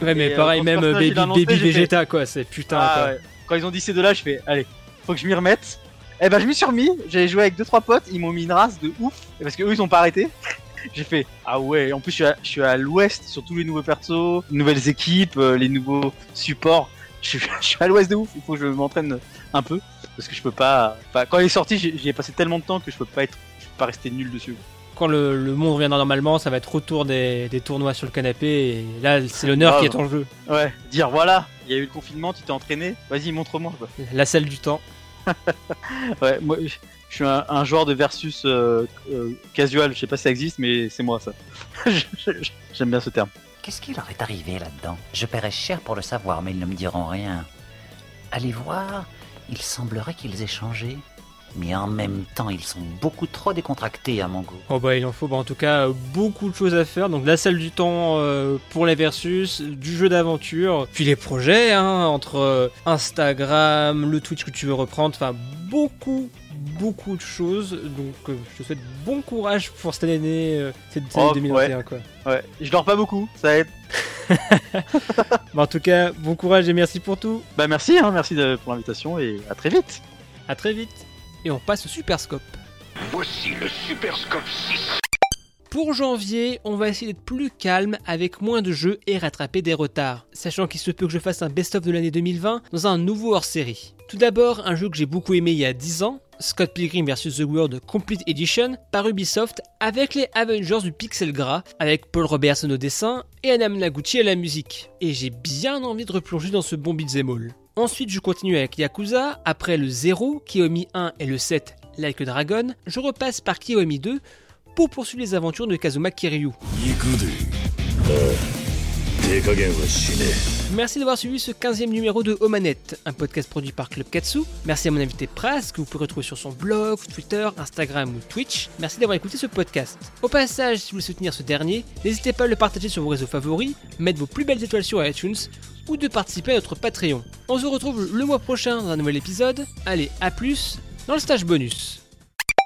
[SPEAKER 1] Mais
[SPEAKER 16] euh,
[SPEAKER 1] pareil, même Baby, Vegeta, quoi, c'est putain.
[SPEAKER 16] Ah, quand ils ont dit ces deux-là, je fais, allez, faut que je m'y remette. Eh ben je m'y suis remis, j'avais joué avec deux trois potes, ils m'ont mis une race de ouf parce que eux ils ont pas arrêté. J'ai fait ah ouais, en plus je suis à, je suis à l'ouest sur tous les nouveaux persos, nouvelles équipes, euh, les nouveaux supports. Je suis, je suis à l'ouest de ouf, il faut que je m'entraîne un peu parce que je peux pas. Enfin, quand il est sorti, j'y ai passé tellement de temps que je peux pas être, je peux pas rester nul dessus.
[SPEAKER 1] Quand le, le monde reviendra normalement, ça va être retour des, des tournois sur le canapé. Et là, c'est l'honneur qui est en jeu.
[SPEAKER 16] Ouais, dire voilà, il y a eu le confinement, tu t'es entraîné, vas-y montre-moi.
[SPEAKER 1] La salle du temps.
[SPEAKER 16] Ouais, moi je suis un, joueur de versus euh, euh, casual, je sais pas si ça existe, mais c'est moi ça. J'aime bien ce terme.
[SPEAKER 26] Qu'est-ce qui leur est arrivé là-dedans? Je paierais cher pour le savoir, mais ils ne me diront rien. Allez voir, il semblerait qu'ils aient changé. Mais en même temps, ils sont beaucoup trop décontractés à mon goût.
[SPEAKER 1] Oh bah il en faut bah, en tout cas euh, beaucoup de choses à faire. Donc la salle du temps euh, pour les versus, du jeu d'aventure, puis les projets hein, entre euh, Instagram, le Twitch que tu veux reprendre, enfin beaucoup beaucoup de choses. Donc euh, je te souhaite bon courage pour cette année, euh, cette année
[SPEAKER 16] Oh,
[SPEAKER 1] 2021
[SPEAKER 16] ouais.
[SPEAKER 1] quoi.
[SPEAKER 16] Ouais, je dors pas beaucoup, ça aide.
[SPEAKER 1] Bah, en tout cas bon courage et merci pour tout.
[SPEAKER 16] Bah merci, hein, merci de- pour l'invitation et à très vite.
[SPEAKER 1] À très vite. Et on passe au Super Scope.
[SPEAKER 2] Voici le Super Scope 6.
[SPEAKER 1] Pour janvier, on va essayer d'être plus calme avec moins de jeux et rattraper des retards, sachant qu'il se peut que je fasse un best-of de l'année 2020 dans un nouveau hors-série. Tout d'abord, un jeu que j'ai beaucoup aimé il y a 10 ans, Scott Pilgrim vs The World Complete Edition par Ubisoft avec les Avengers du pixel gras, avec Paul Robertson au dessin et Anna Naguchi à la musique. Et j'ai bien envie de replonger dans ce bon beat'em all. Ensuite, je continue avec Yakuza, après le 0, Kiyomi 1 et le 7, Like Dragon, je repasse par Kiyomi 2 pour poursuivre les aventures de Kazuma Kiryu. Merci d'avoir suivi ce 15e numéro de Omanette, un podcast produit par Club Katsu. Merci à mon invité Pras, que vous pouvez retrouver sur son blog, Twitter, Instagram ou Twitch. Merci d'avoir écouté ce podcast. Au passage, si vous voulez soutenir ce dernier, n'hésitez pas à le partager sur vos réseaux favoris, mettre vos plus belles étoiles sur iTunes ou de participer à notre Patreon. On se retrouve le mois prochain dans un nouvel épisode. Allez, à plus dans le stage bonus.